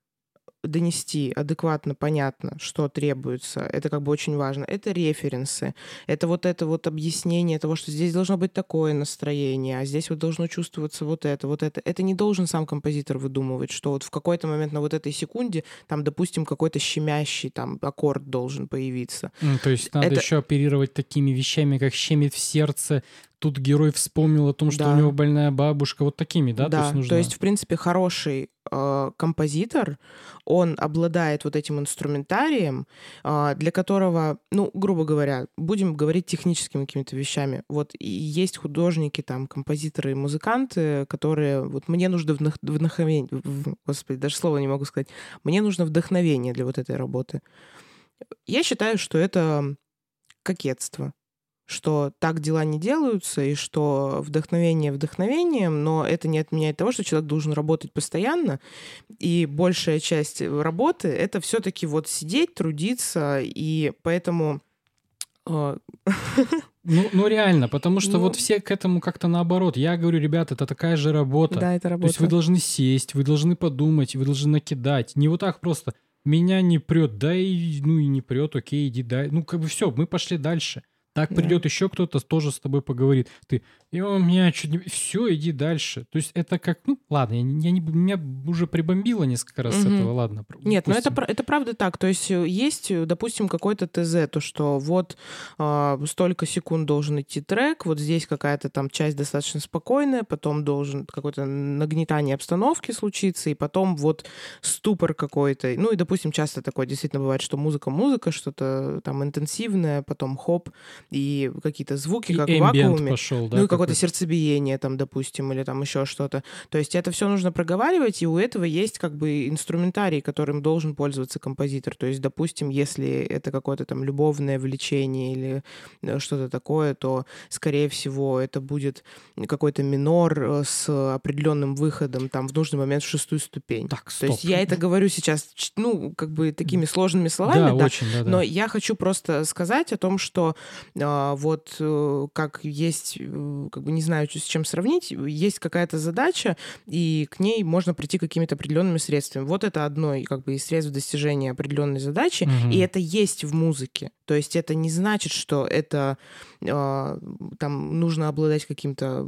донести адекватно, понятно, что требуется, это как бы очень важно. Это референсы, это вот это вот объяснение того, что здесь должно быть такое настроение, а здесь вот должно чувствоваться вот это, вот это. Это не должен сам композитор выдумывать, что вот в какой-то момент на вот этой секунде там, допустим, какой-то щемящий там аккорд должен появиться. Mm, то есть надо это... еще оперировать такими вещами, как щемит в сердце, тут герой вспомнил о том, что да. у него больная бабушка, вот такими, да? Да, то есть, нужно... то есть в принципе, хороший э, композитор, он обладает вот этим инструментарием, э, для которого, ну, грубо говоря, будем говорить техническими какими-то вещами. Вот и есть художники, там, композиторы и музыканты, которые, вот мне нужно вдох... вдохновение, господи, даже слова не могу сказать, мне нужно вдохновение для вот этой работы. Я считаю, что это кокетство что так дела не делаются, и что вдохновение вдохновением, но это не отменяет того, что человек должен работать постоянно, и большая часть работы — это все таки вот сидеть, трудиться, и поэтому... А, <laughs> ну, ну реально, потому что ну, вот все к этому как-то наоборот. Я говорю, ребята, это такая же работа. Да, это работа. То есть вы должны сесть, вы должны подумать, вы должны накидать. Не вот так просто меня не прет, да и ну и не прет, окей, иди дай. Ну как бы все, мы пошли дальше. Так придет да. еще кто-то, тоже с тобой поговорит. Ты, и у меня чуть не... Все, иди дальше. То есть это как... Ну, ладно, я, я не, меня уже прибомбило несколько раз угу. этого, ладно. Нет, но ну, это, это правда так. То есть э, есть, э, допустим, какой-то ТЗ, то, что вот э, столько секунд должен идти трек, вот здесь какая-то там часть достаточно спокойная, потом должен какое-то нагнетание обстановки случиться, и потом вот ступор какой-то. Ну и, допустим, часто такое действительно бывает, что музыка-музыка, что-то там интенсивное, потом хоп, и какие-то звуки, И как в вакууме. пошел, да? ну и какое-то сердцебиение там, допустим, или там еще что-то. То есть это все нужно проговаривать, и у этого есть как бы инструментарий, которым должен пользоваться композитор. То есть, допустим, если это какое-то там любовное влечение или э, что-то такое, то, скорее всего, это будет какой-то минор э, с определенным выходом там в нужный момент в шестую ступень. Так, То стоп. есть я это говорю сейчас, ну, как бы такими сложными словами, да, да, очень, да, да. но я хочу просто сказать о том, что вот э, как есть, э, как бы не знаю, с чем сравнить, есть какая-то задача, и к ней можно прийти какими-то определенными средствами. Вот это одно как бы из средств достижения определенной задачи, Мгм. и это есть в музыке. То есть это не значит, что это а, там нужно обладать каким-то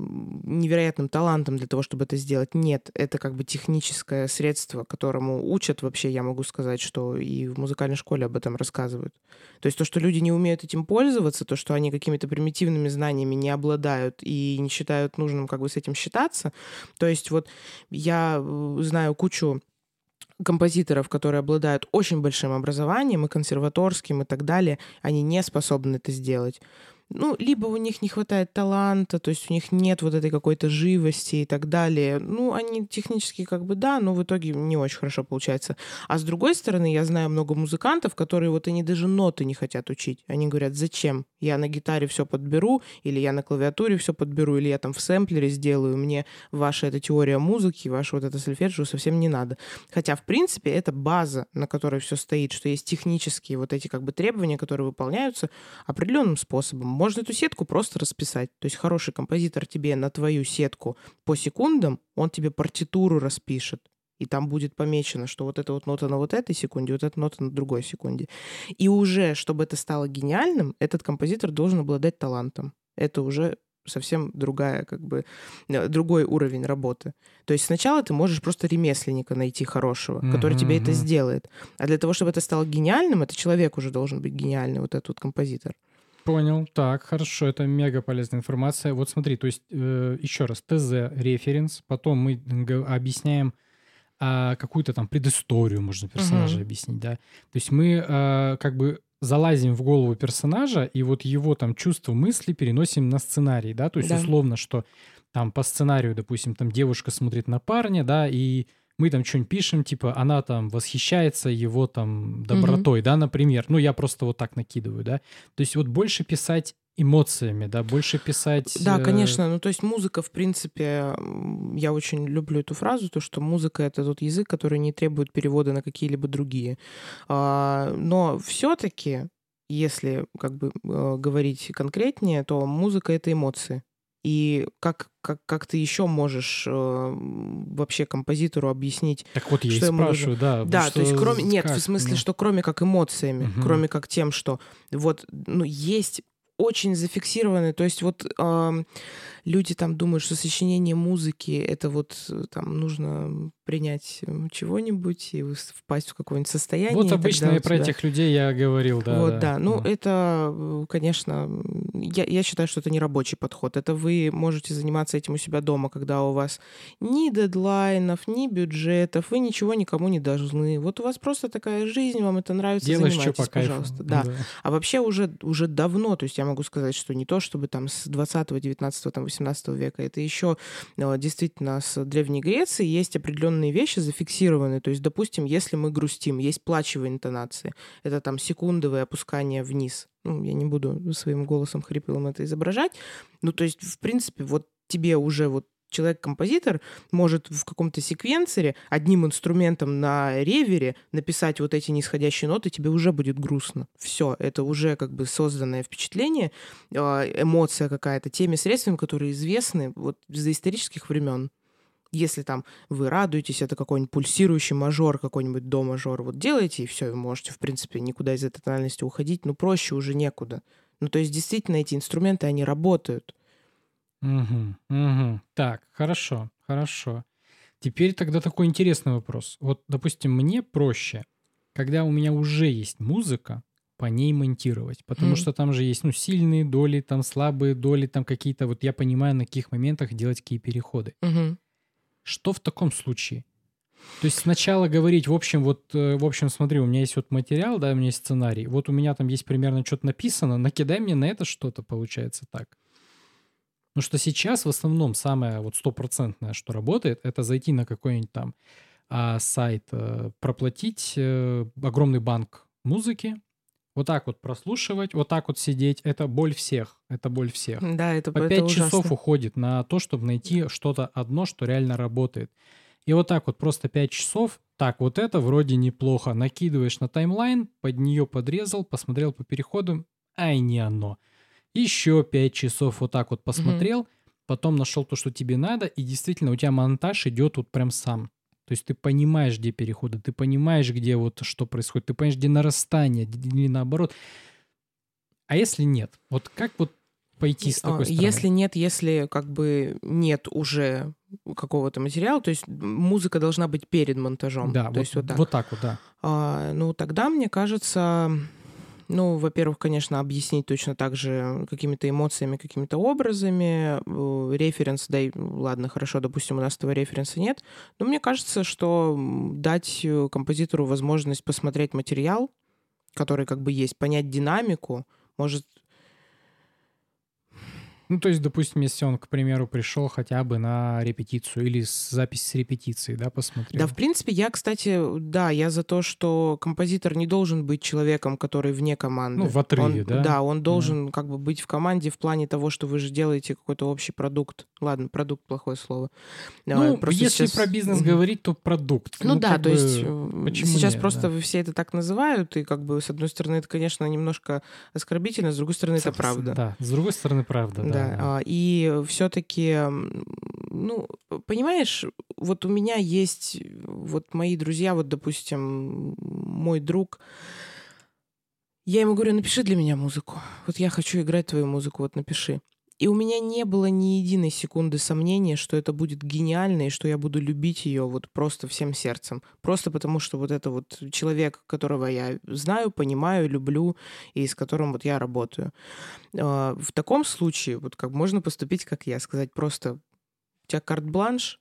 невероятным талантом для того, чтобы это сделать. Нет, это как бы техническое средство, которому учат вообще, я могу сказать, что и в музыкальной школе об этом рассказывают. То есть то, что люди не умеют этим пользоваться, то, что они какими-то примитивными знаниями не обладают и не считают нужным как бы с этим считаться. То есть вот я э, знаю кучу композиторов, которые обладают очень большим образованием и консерваторским и так далее, они не способны это сделать. Ну, либо у них не хватает таланта, то есть у них нет вот этой какой-то живости и так далее. Ну, они технически как бы да, но в итоге не очень хорошо получается. А с другой стороны, я знаю много музыкантов, которые вот они даже ноты не хотят учить. Они говорят, зачем? Я на гитаре все подберу, или я на клавиатуре все подберу, или я там в сэмплере сделаю. Мне ваша эта теория музыки, ваша вот эта сольфеджио совсем не надо. Хотя, в принципе, это база, на которой все стоит, что есть технические вот эти как бы требования, которые выполняются определенным способом. Можно эту сетку просто расписать. То есть хороший композитор тебе на твою сетку по секундам, он тебе партитуру распишет. И там будет помечено, что вот эта вот нота на вот этой секунде, вот эта нота на другой секунде. И уже, чтобы это стало гениальным, этот композитор должен обладать талантом. Это уже совсем другая, как бы, э, другой уровень работы. То есть сначала ты можешь просто ремесленника найти хорошего, который Мгм, тебе это сделает. А для того, чтобы это стало гениальным, это человек уже должен быть гениальный, вот этот вот композитор. Понял. Так, хорошо, это мега полезная информация. Вот смотри, то есть э, еще раз, ТЗ, референс, потом мы объясняем а, какую-то там предысторию, можно персонажа Мгм. объяснить, да. То есть мы а, как бы залазим в голову персонажа и вот его там чувства, мысли переносим на сценарий, да, то есть Да. условно, что там по сценарию, допустим, там девушка смотрит на парня, да, и мы там что-нибудь пишем, типа, она там восхищается его там добротой, да, например. Ну, я просто вот так накидываю, да. То есть вот больше писать эмоциями, да, больше писать... Да, э, конечно. Ну, то есть музыка, в принципе, я очень люблю эту фразу, то, что музыка — это тот язык, который не требует перевода на какие-либо другие. А, Но все-таки, если как бы э, говорить конкретнее, то музыка — это эмоции. И как, как, как ты еще можешь э, вообще композитору объяснить, Так вот я и что нужно? спрашиваю, да. Да, что то есть кроме... Нет, как, в смысле, ну, что кроме как эмоциями, Мгм. кроме как тем, что вот, ну, есть очень зафиксированные, то есть вот ам, люди там думают, что сочинение музыки это вот э, там нужно принять чего-нибудь и впасть в какое-нибудь состояние. Вот и обычно у и про тебя- этих людей я говорил, да. вот, да. да. Ну, это, э, конечно, я, я считаю, что это не рабочий подход. Это вы можете заниматься этим у себя дома, когда у вас ни дедлайнов, ни бюджетов, вы ничего никому не должны. Вот у вас просто такая жизнь, вам это нравится, Делаешь что занимайтесь, по кайфу. пожалуйста. Да. А вообще уже, уже давно, то есть я могу сказать, что не то, чтобы там с 20 19 там, 18 века, это еще э, действительно с Древней Греции есть определенные вещи зафиксированные. То есть, допустим, если мы грустим, есть плачевые интонации. Это там секундовое опускание вниз. Ну, я не буду своим голосом хриплым это изображать. Ну, то есть, в принципе, вот тебе уже вот человек-композитор может в каком-то секвенсоре одним инструментом на ревере написать вот эти нисходящие ноты, тебе уже будет грустно. Все, это уже как бы созданное впечатление, э, эмоция какая-то теми средствами, которые известны вот с доисторических времен. Если там вы радуетесь, это какой-нибудь пульсирующий мажор, какой-нибудь до мажор, вот делаете, и все, вы можете, в принципе, никуда из этой тональности уходить, но проще уже некуда. Ну, то есть, действительно, эти инструменты, они работают. Мгм, мгм. Так, хорошо, хорошо. Теперь тогда такой интересный вопрос. Вот, допустим, мне проще, когда у меня уже есть музыка, по ней монтировать. Потому Мгм. что там же есть, ну, сильные доли, там слабые доли, там какие-то, вот я понимаю, на каких моментах делать какие переходы. Мгм. Что в таком случае? То есть сначала говорить, в общем, вот, э, в общем, смотри, у меня есть вот материал, да, у меня есть сценарий, вот у меня там есть примерно что-то написано, накидай мне на это что-то, получается так. Потому что сейчас в основном самое вот стопроцентное, что работает, это зайти на какой-нибудь там а, сайт, а, проплатить а, огромный банк музыки, вот так вот прослушивать, вот так вот сидеть, это боль всех, это боль всех. Да, это По это 5 ужасно. часов уходит на то, чтобы найти что-то одно, что реально работает. И вот так вот просто 5 часов, так, вот это вроде неплохо, накидываешь на таймлайн, под нее подрезал, посмотрел по переходам, ай, не оно. Еще 5 часов вот так вот посмотрел, угу. потом нашел то, что тебе надо, и действительно у тебя монтаж идет вот прям сам. То есть ты понимаешь, где переходы, ты понимаешь, где вот что происходит, ты понимаешь, где нарастание, или наоборот. А если нет? Вот как вот пойти с такой стороны? Если нет, если как бы нет уже какого-то материала, то есть музыка должна быть перед монтажом. Да, то вот, есть вот так. Вот так вот, да. А, ну, тогда, мне кажется, ну, во-первых, конечно, объяснить точно так же какими-то эмоциями, какими-то образами, э, референс, да, и, ладно, хорошо, допустим, у нас этого референса нет, но мне кажется, что дать э, композитору возможность посмотреть материал, который как бы есть, понять динамику, может ну, то есть, допустим, если он, к примеру, пришел хотя бы на репетицию или запись с репетиции, да, посмотрел. Да, в принципе, я, кстати, да, я за то, что композитор не должен быть человеком, который вне команды. Ну, в отрыве, он, да? Да, он должен да. как бы быть в команде в плане того, что вы же делаете какой-то общий продукт. Ладно, продукт плохое слово. Ну, просто если сейчас... про бизнес говорить, то продукт. Ну, ну да, то бы... есть сейчас нет, просто да? все это так называют, и как бы с одной стороны это, конечно, немножко оскорбительно, с другой стороны это правда. Да, с другой стороны правда, да. Да, да. и все-таки, ну, понимаешь, вот у меня есть вот мои друзья, вот, допустим, мой друг, я ему говорю, напиши для меня музыку. Вот я хочу играть твою музыку, вот напиши. И у меня не было ни единой секунды сомнения, что это будет гениально и что я буду любить ее вот просто всем сердцем. Просто потому, что вот это вот человек, которого я знаю, понимаю, люблю и с которым вот я работаю. В таком случае вот как можно поступить, как я, сказать просто у тебя карт-бланш,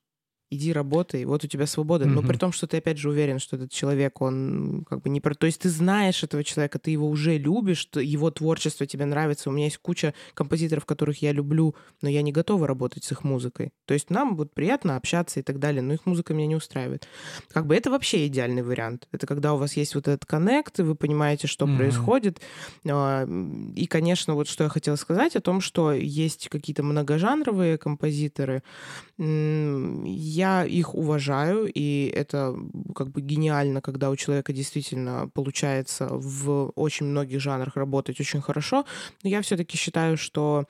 иди работай, вот у тебя свобода. Mm-hmm. Но при том, что ты опять же уверен, что этот человек, он как бы не про... То есть ты знаешь этого человека, ты его уже любишь, его творчество тебе нравится. У меня есть куча композиторов, которых я люблю, но я не готова работать с их музыкой. То есть нам вот приятно общаться и так далее, но их музыка меня не устраивает. Как бы это вообще идеальный вариант. Это когда у вас есть вот этот коннект, и вы понимаете, что mm-hmm. происходит. А, и, конечно, вот что я хотела сказать о том, что есть какие-то многожанровые композиторы. Я их уважаю, и это как бы гениально, когда у человека действительно получается в очень многих жанрах работать очень хорошо. Но я все-таки считаю, что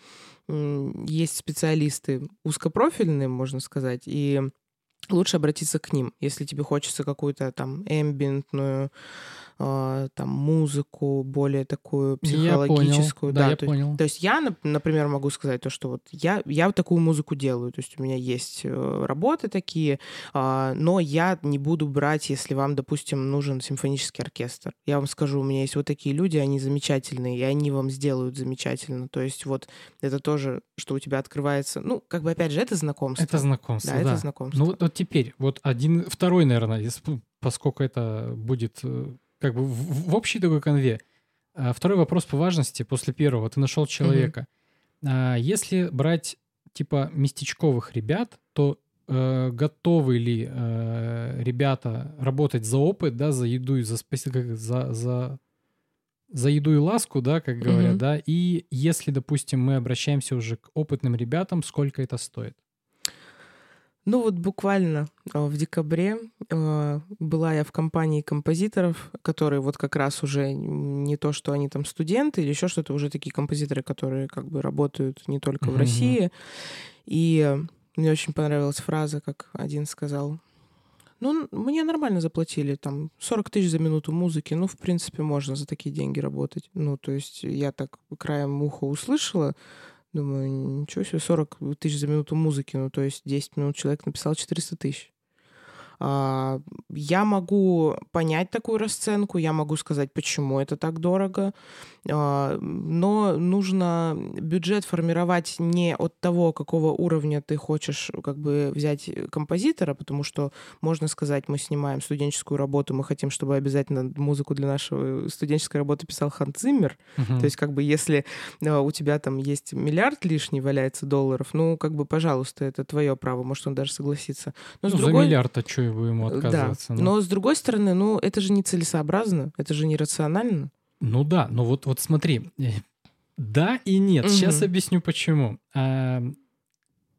есть специалисты узкопрофильные, можно сказать, и лучше обратиться к ним, если тебе хочется какую-то там эмбиентную э, там музыку более такую психологическую. Я понял. Да, да я то, понял. То есть я, например, могу сказать то, что вот я, я такую музыку делаю, то есть у меня есть э, работы такие, э, но я не буду брать, если вам, допустим, нужен симфонический оркестр. Я вам скажу, у меня есть вот такие люди, они замечательные, и они вам сделают замечательно. То есть вот это тоже, что у тебя открывается, ну, как бы опять же, это знакомство. Это знакомство, да. да. это знакомство. Ну вот, вот теперь, вот один, второй, наверное, поскольку это будет как бы в, в общей такой конве. А, второй вопрос по важности после первого. Ты нашел человека. Mm-hmm. Если брать типа местечковых ребят, то э, готовы ли э, ребята работать за опыт, да, за еду и за спаси, как, за, за за еду и ласку, да, как говорят, mm-hmm. да. И если, допустим, мы обращаемся уже к опытным ребятам, сколько это стоит? Ну вот буквально э, в декабре э, была я в компании композиторов, которые вот как раз уже не то, что они там студенты или еще что-то, уже такие композиторы, которые как бы работают не только в России. И мне очень понравилась фраза, как один сказал, ну, мне нормально заплатили, там, 40 тысяч за минуту музыки, ну, в принципе, можно за такие деньги работать. Ну, то есть я так краем уха услышала, Думаю, ничего себе, 40 тысяч за минуту музыки, ну то есть 10 минут человек написал 400 тысяч. А, я могу понять такую расценку, я могу сказать, почему это так дорого, а, но нужно бюджет формировать не от того, какого уровня ты хочешь как бы взять композитора, потому что можно сказать, мы снимаем студенческую работу, мы хотим, чтобы обязательно музыку для нашего студенческой работы писал Хан Циммер. Uh-huh. То есть как бы если а, у тебя там есть миллиард лишний валяется долларов, ну как бы, пожалуйста, это твое право, может он даже согласится. Но ну, другой... за миллиард, а что его ему отказываться? Да. Ну? Но с другой стороны, ну это же нецелесообразно, это же нерационально. Ну да, но вот, вот смотри, э, да и нет. Угу. Сейчас объясню почему. А,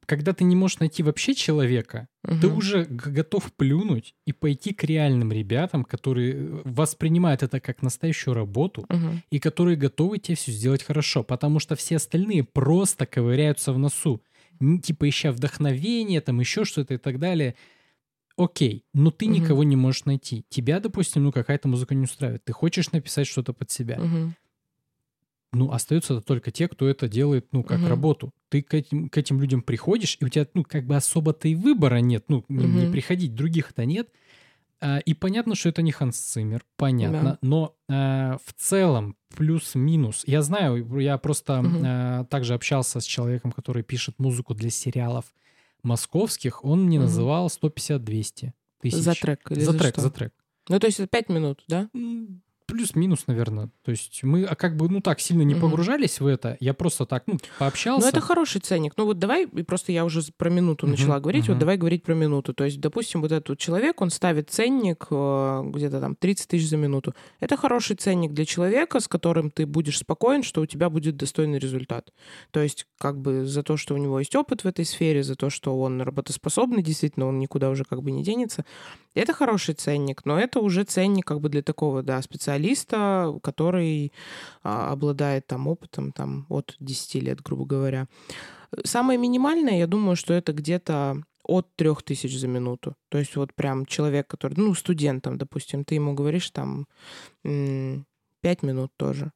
когда ты не можешь найти вообще человека, угу. ты уже готов плюнуть и пойти к реальным ребятам, которые э, воспринимают это как настоящую работу угу. и которые готовы тебе все сделать хорошо, потому что все остальные просто ковыряются в носу, типа ища вдохновение, там еще что-то и так далее. Окей, но ты угу. никого не можешь найти. Тебя, допустим, ну какая-то музыка не устраивает. Ты хочешь написать что-то под себя. Угу. Ну, остаются только те, кто это делает, ну, как угу. работу. Ты к этим, к этим людям приходишь, и у тебя, ну, как бы особо-то и выбора нет. Ну, угу. не, приходить, других-то нет. А, и понятно, что это не Ханс Циммер, понятно. Да. Но а, в целом плюс-минус. Я знаю, я просто угу. а, также общался с человеком, который пишет музыку для сериалов московских, он мне угу. называл 150-200 тысяч. За трек или за, за трек, что? за трек. Ну, то есть это 5 минут, да? Плюс-минус, наверное. То есть мы а как бы, ну, так сильно не погружались в это. Я просто так, ну, пообщался. Ну, это хороший ценник. Ну, вот давай, просто я уже про минуту начала говорить, вот давай говорить про минуту. То есть, допустим, вот этот человек, он ставит ценник э, где-то там 30 тысяч за минуту. Это хороший ценник для человека, с которым ты будешь спокоен, что у тебя будет достойный результат. То есть, как бы за то, что у него есть опыт в этой сфере, за то, что он работоспособный, действительно, он никуда уже как бы не денется. Это хороший ценник, но это уже ценник как бы для такого, да, специалиста, который а, обладает там опытом там от 10 лет, грубо говоря. Самое минимальное, я думаю, что это где-то от 3000 за минуту. То есть вот прям человек, который, ну, студент там, допустим, ты ему говоришь там 5 минут тоже.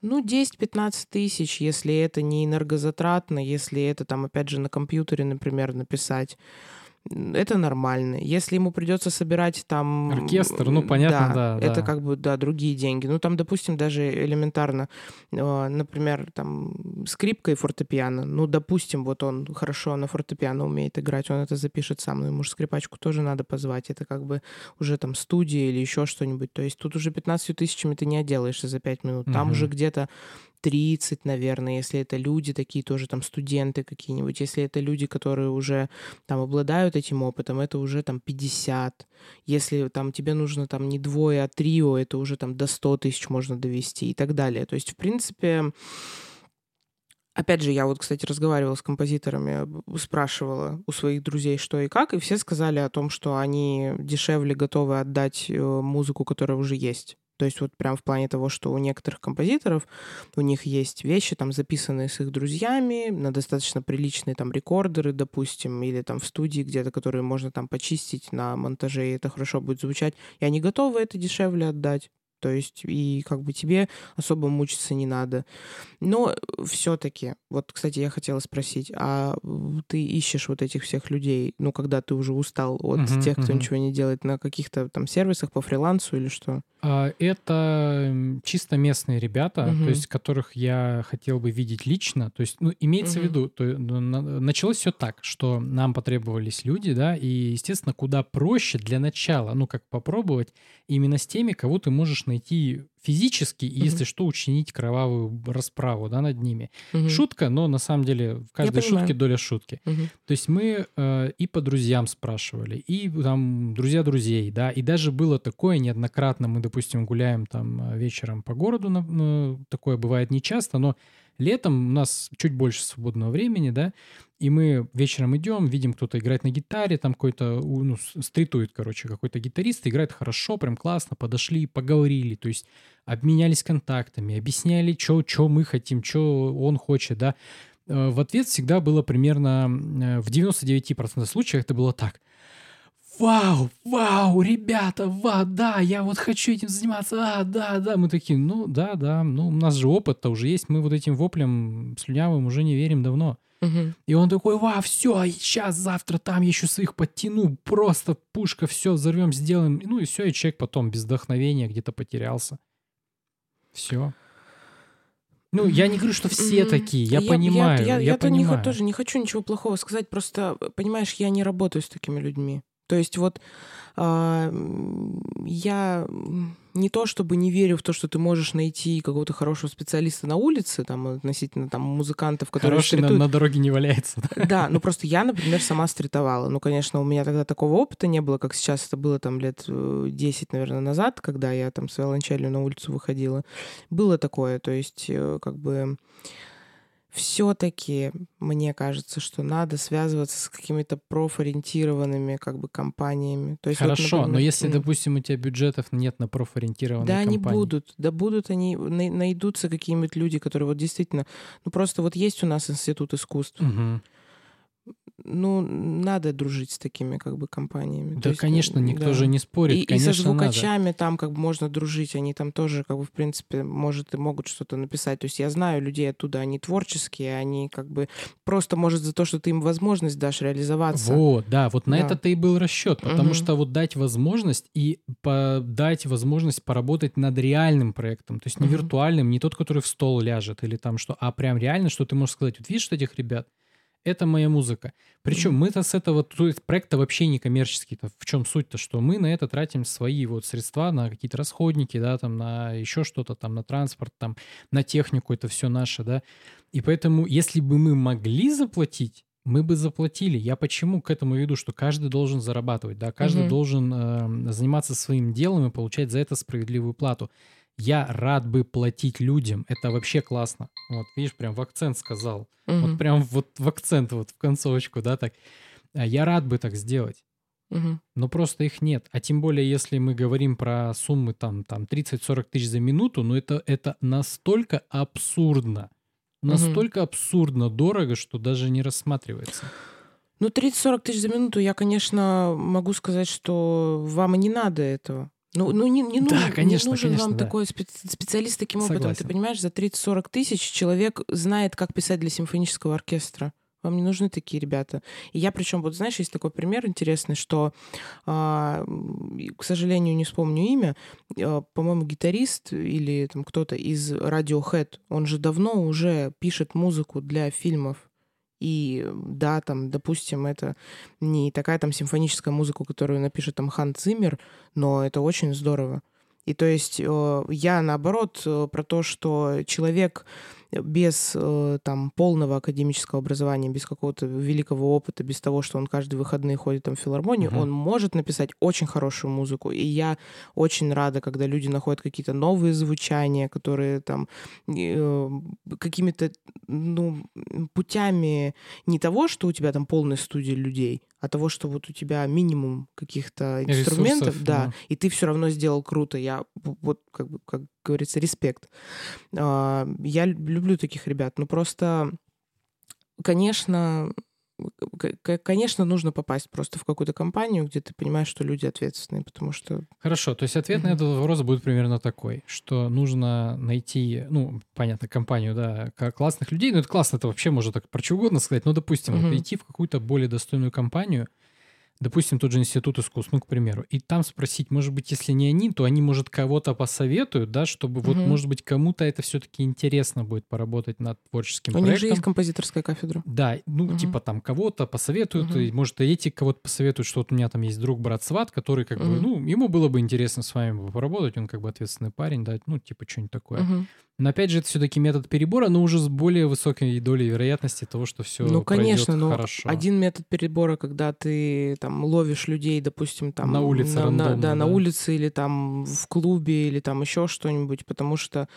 Ну, 10-15 тысяч, если это не энергозатратно, если это там, опять же, на компьютере, например, написать это нормально. Если ему придется собирать там... Оркестр, ну, понятно, да. да это да. как бы, да, другие деньги. Ну, там, допустим, даже элементарно, э, например, там, скрипка и фортепиано. Ну, допустим, вот он хорошо на фортепиано умеет играть, он это запишет сам, но ему же скрипачку тоже надо позвать. Это как бы уже там студия или еще что-нибудь. То есть тут уже 15 тысячами ты не отделаешься за 5 минут. Там угу. уже где-то 30, наверное, если это люди такие тоже там студенты какие-нибудь, если это люди, которые уже там обладают этим опытом, это уже там 50. Если там тебе нужно там не двое, а трио, это уже там до 100 тысяч можно довести и так далее. То есть, в принципе, Опять же, я вот, кстати, разговаривала с композиторами, спрашивала у своих друзей, что и как, и все сказали о том, что они дешевле готовы отдать э, музыку, которая уже есть. То есть вот прям в плане того, что у некоторых композиторов у них есть вещи, там, записанные с их друзьями, на достаточно приличные там рекордеры, допустим, или там в студии где-то, которые можно там почистить на монтаже, и это хорошо будет звучать. И они готовы это дешевле отдать. То есть и как бы тебе особо мучиться не надо. Но все-таки, вот, кстати, я хотела спросить, а ты ищешь вот этих всех людей, ну, когда ты уже устал от uh-huh, тех, кто uh-huh. ничего не делает, на каких-то там сервисах по фрилансу или что? А, это чисто местные ребята, uh-huh. то есть которых я хотел бы видеть лично. То есть, ну, имеется uh-huh. в виду, то, ну, началось все так, что нам потребовались люди, да, и, естественно, куда проще для начала, ну, как попробовать, именно с теми, кого ты можешь найти физически, и, если что, учинить кровавую расправу да, над ними. Угу. Шутка, но на самом деле в каждой шутке доля шутки. Угу. То есть мы э, и по друзьям спрашивали, и там друзья друзей, да, и даже было такое неоднократно, мы, допустим, гуляем там вечером по городу, на, ну, такое бывает нечасто, но летом у нас чуть больше свободного времени, да, и мы вечером идем, видим, кто-то играет на гитаре, там какой-то, ну, стритует, короче, какой-то гитарист, играет хорошо, прям классно, подошли, поговорили, то есть обменялись контактами, объясняли, что мы хотим, что он хочет, да. Э, в ответ всегда было примерно, э, в 99% случаев это было так. Вау, вау, ребята, ва, да, я вот хочу этим заниматься, а, да, да. Мы такие, ну, да, да, ну, у нас же опыт-то уже есть, мы вот этим воплем слюнявым уже не верим давно. Мгм. И он такой, ва, все, сейчас, завтра там я еще своих подтяну, просто пушка, все, взорвем, сделаем. Ну и все, и человек потом без вдохновения где-то потерялся. Все. Ну, я не говорю, что все такие, я, Я- понимаю, Я, я, я, не х- понимаю. тоже не хочу ничего плохого сказать, просто, понимаешь, я не работаю с такими людьми. То есть вот а, я не то чтобы не верю в то, что ты можешь найти какого-то хорошего специалиста на улице, там, относительно там, музыкантов, которые Хороший на, стритуют. на дороге не валяется. да. Ну просто я, например, сама стритовала. Ну, конечно, у меня тогда такого опыта не было, как сейчас это было там лет э, 10, наверное, назад, когда я там с виолончелью на улицу выходила. Было такое, то есть э, как бы все-таки мне кажется, что надо связываться с какими-то профориентированными как бы компаниями. То есть вот, Хорошо, но например, если, м, допустим, у тебя бюджетов нет на профориентированные да, они компании. будут, да будут они, най- найдутся какие-нибудь люди, которые вот действительно, ну просто вот есть у нас институт искусств, Мгм. Ну, надо дружить с такими как бы компаниями. То Да, есть, конечно, никто да. же не спорит, И, и конечно, со надо. звукачами там как бы можно дружить, они там тоже как бы в принципе может и могут что-то написать. То есть я знаю людей оттуда, они творческие, они как бы просто может за то, что ты им возможность дашь реализоваться. Вот, да, вот на Да. это-то и был расчет, потому Мгм. что вот дать возможность и дать возможность поработать над реальным проектом, то есть не Мгм. виртуальным, не тот, который в стол ляжет или там что, а прям реально, что ты можешь сказать, вот видишь этих ребят, это моя музыка. Причем мы-то с этого, то есть проект-то вообще не коммерческий. -то. В чем суть-то? Что мы на это тратим свои вот средства на какие-то расходники, да, там на еще что-то, там на транспорт, там на технику, это все наше, да. И поэтому, если бы мы могли заплатить, мы бы заплатили. Я почему к этому веду, что каждый должен зарабатывать, да, каждый Мгм. должен э, заниматься своим делом и получать за это справедливую плату. Я рад бы платить людям, это вообще классно. Вот, видишь, прям в акцент сказал. Мгм. Вот прям вот в акцент, вот в концовочку, да, так. А Я рад бы так сделать, Мгм. но просто их нет. А тем более, если мы говорим про суммы там, там 30-40 тысяч за минуту, ну это, это настолько абсурдно. Настолько абсурдно дорого, что даже не рассматривается. Ну, 30-40 тысяч за минуту, я, конечно, могу сказать, что вам и не надо этого. Ну, ну не, не Да, нужен, конечно, не нужен конечно, вам да. такой спе- специалист таким опытом. Согласен. Ты понимаешь, за 30-40 тысяч человек знает, как писать для симфонического оркестра. Вам не нужны такие ребята. И я причем, вот знаешь, есть такой пример интересный, что, а, к сожалению, не вспомню имя, а, по-моему, гитарист или там кто-то из Radiohead, он же давно уже пишет музыку для фильмов. И да, там, допустим, это не такая там симфоническая музыка, которую напишет там Хан Циммер, но это очень здорово. И то есть э, я наоборот э, про то, что человек без э, там полного академического образования, без какого-то великого опыта, без того, что он каждые выходные ходит там в филармонию, Мгм. он может написать очень хорошую музыку. И я очень рада, когда люди находят какие-то новые звучания, которые там э, какими-то ну, путями не того, что у тебя там полная студия людей, а того, что вот у тебя минимум каких-то инструментов, Ресурсов, да, да. и ты все равно сделал круто. Я вот как бы как говорится респект. А, Я лю- люблю таких ребят, но просто, конечно, конечно, нужно попасть просто в какую-то компанию, где ты понимаешь, что люди ответственные, потому что Хорошо, то есть ответ на этот вопрос будет примерно такой, что нужно найти, ну, понятно, компанию, да, классных людей, ну, это классно, это вообще можно так про что угодно сказать, но, допустим, вот идти в какую-то более достойную компанию, допустим, тот же институт искусств, ну, к примеру, и там спросить, может быть, если не они, то они, может, кого-то посоветуют, да, чтобы вот, Мгм. может быть, кому-то это все-таки интересно будет поработать над творческим у них проектом. же есть композиторская кафедра. Да, ну, Мгм. типа там кого-то посоветуют, Мгм. и, может, и эти кого-то посоветуют, что вот у меня там есть друг, брат Сват, который как бы, Мгм. ну, ему было бы интересно с вами бы поработать, он как бы ответственный парень, да, ну, типа что-нибудь такое. Мгм. Но опять же, это все-таки метод перебора, но уже с более высокой долей вероятности того, что все Ну, конечно, но хорошо. один метод перебора, когда ты там ловишь людей, допустим, там На улице на, рандомно, да, на да. улице или там в клубе или там еще что-нибудь, потому что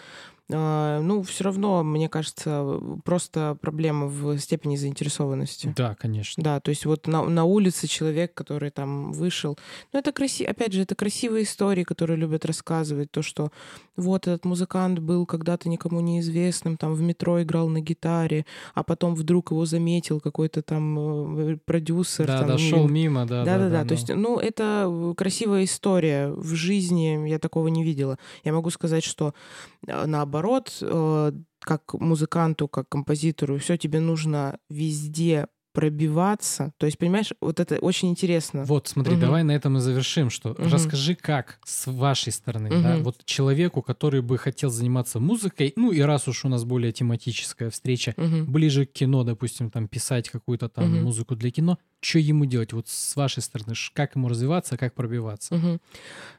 ну, все равно, мне кажется, просто проблема в степени заинтересованности. Да, конечно. Да, то есть вот на, на улице человек, который там вышел, ну это красиво, опять же, это красивые истории, которые любят рассказывать, то, что вот этот музыкант был когда-то никому неизвестным, там в метро играл на гитаре, а потом вдруг его заметил какой-то там э, продюсер. Да, там, да, шел мимо, да, да, Да-да-да, да, то есть, ну, это красивая история. В жизни я такого не видела. Я могу сказать, что э, наоборот, э, как музыканту, как композитору, все тебе нужно везде пробиваться. То есть, понимаешь, вот это очень интересно. Вот, смотри, угу. давай на этом и завершим, что угу. расскажи, как с вашей стороны, угу. да, вот человеку, который бы хотел заниматься музыкой, ну и раз уж у нас более тематическая встреча, угу. ближе к кино, допустим, там писать какую-то там угу. музыку для кино, что ему делать? Вот с вашей стороны, как ему развиваться, как пробиваться? Угу.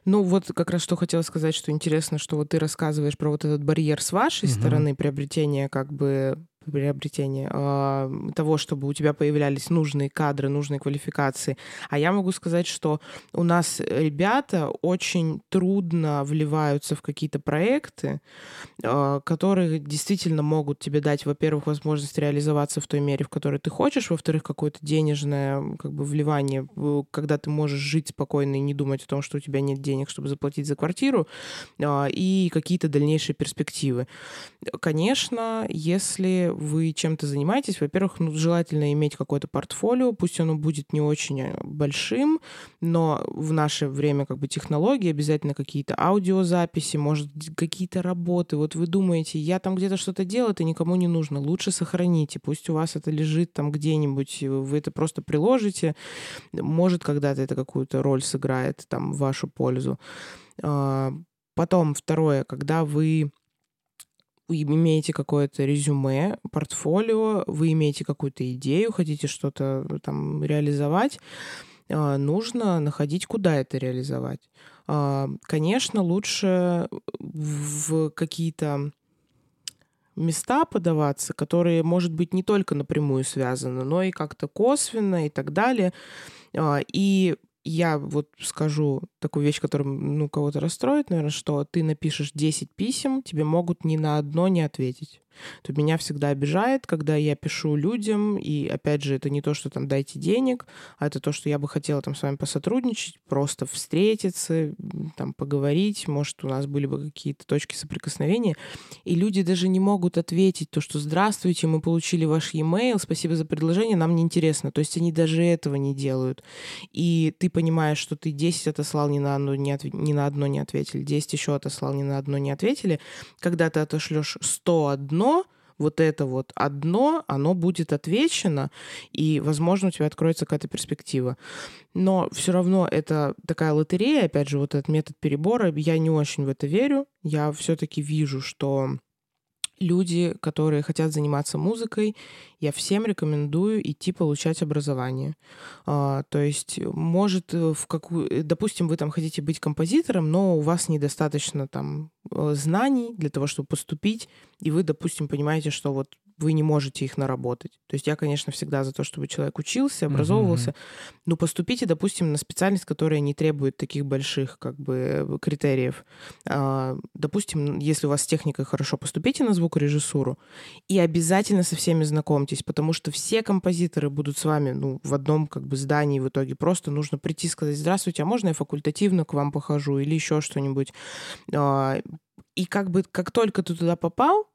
Ну вот как раз что хотела сказать, что интересно, что вот ты рассказываешь про вот этот барьер с вашей угу. стороны приобретения как бы приобретения, а, того, чтобы у тебя появлялись нужные кадры, нужные квалификации. А я могу сказать, что у нас ребята очень трудно вливаются в какие-то проекты, а, которые действительно могут тебе дать, во-первых, возможность реализоваться в той мере, в которой ты хочешь, во-вторых, какое-то денежное как бы вливание, когда ты можешь жить спокойно и не думать о том, что у тебя нет денег, чтобы заплатить за квартиру, а, и какие-то дальнейшие перспективы. Конечно, если вы чем-то занимаетесь, во-первых, ну, желательно иметь какое-то портфолио, пусть оно будет не очень э, большим, но в наше время как бы технологии, обязательно какие-то аудиозаписи, может, какие-то работы. Вот вы думаете, я там где-то что-то делаю, это никому не нужно. Лучше сохраните, пусть у вас это лежит там где-нибудь, вы это просто приложите. Может, когда-то это какую-то роль сыграет там в вашу пользу. А, потом, второе, когда вы вы имеете какое-то резюме, портфолио, вы имеете какую-то идею, хотите что-то э, там реализовать, а, нужно находить, куда это реализовать. А, конечно, лучше в какие-то места подаваться, которые, может быть, не только напрямую связаны, но и как-то косвенно и так далее. А, и я вот скажу такую вещь, которая ну, кого-то расстроит, наверное, что ты напишешь 10 писем, тебе могут ни на одно не ответить то меня всегда обижает, когда я пишу людям, и опять же, это не то, что там дайте денег, а это то, что я бы хотела там с вами посотрудничать, просто встретиться, там поговорить, может, у нас были бы какие-то точки соприкосновения, и люди даже не могут ответить то, что «Здравствуйте, мы получили ваш e-mail, спасибо за предложение, нам неинтересно». То есть они даже этого не делают. И ты понимаешь, что ты 10 отослал, ни на одно не, отв... ни на одно не ответили, 10 еще отослал, ни на одно не ответили. Когда ты отошлешь 101, одно, вот это вот одно, оно будет отвечено, и, возможно, у тебя откроется какая-то перспектива. Но все равно это такая лотерея, опять же, вот этот метод перебора, я не очень в это верю. Я все-таки вижу, что люди, которые хотят заниматься музыкой, я всем рекомендую идти получать образование. А, то есть, может, э, в какую, э, допустим, вы там хотите быть композитором, но у вас недостаточно там э, знаний для того, чтобы поступить, и вы, допустим, понимаете, что вот вы не можете их наработать. То есть я, конечно, всегда за то, чтобы человек учился, образовывался. Mm-hmm. Но поступите, допустим, на специальность, которая не требует таких больших как бы критериев. А, допустим, если у вас с техникой хорошо, поступите на звукорежиссуру и обязательно со всеми знакомьтесь, потому что все композиторы будут с вами ну, в одном как бы здании в итоге. Просто нужно прийти и сказать, здравствуйте, а можно я факультативно к вам похожу или еще что-нибудь. А, и как бы как только ты туда попал,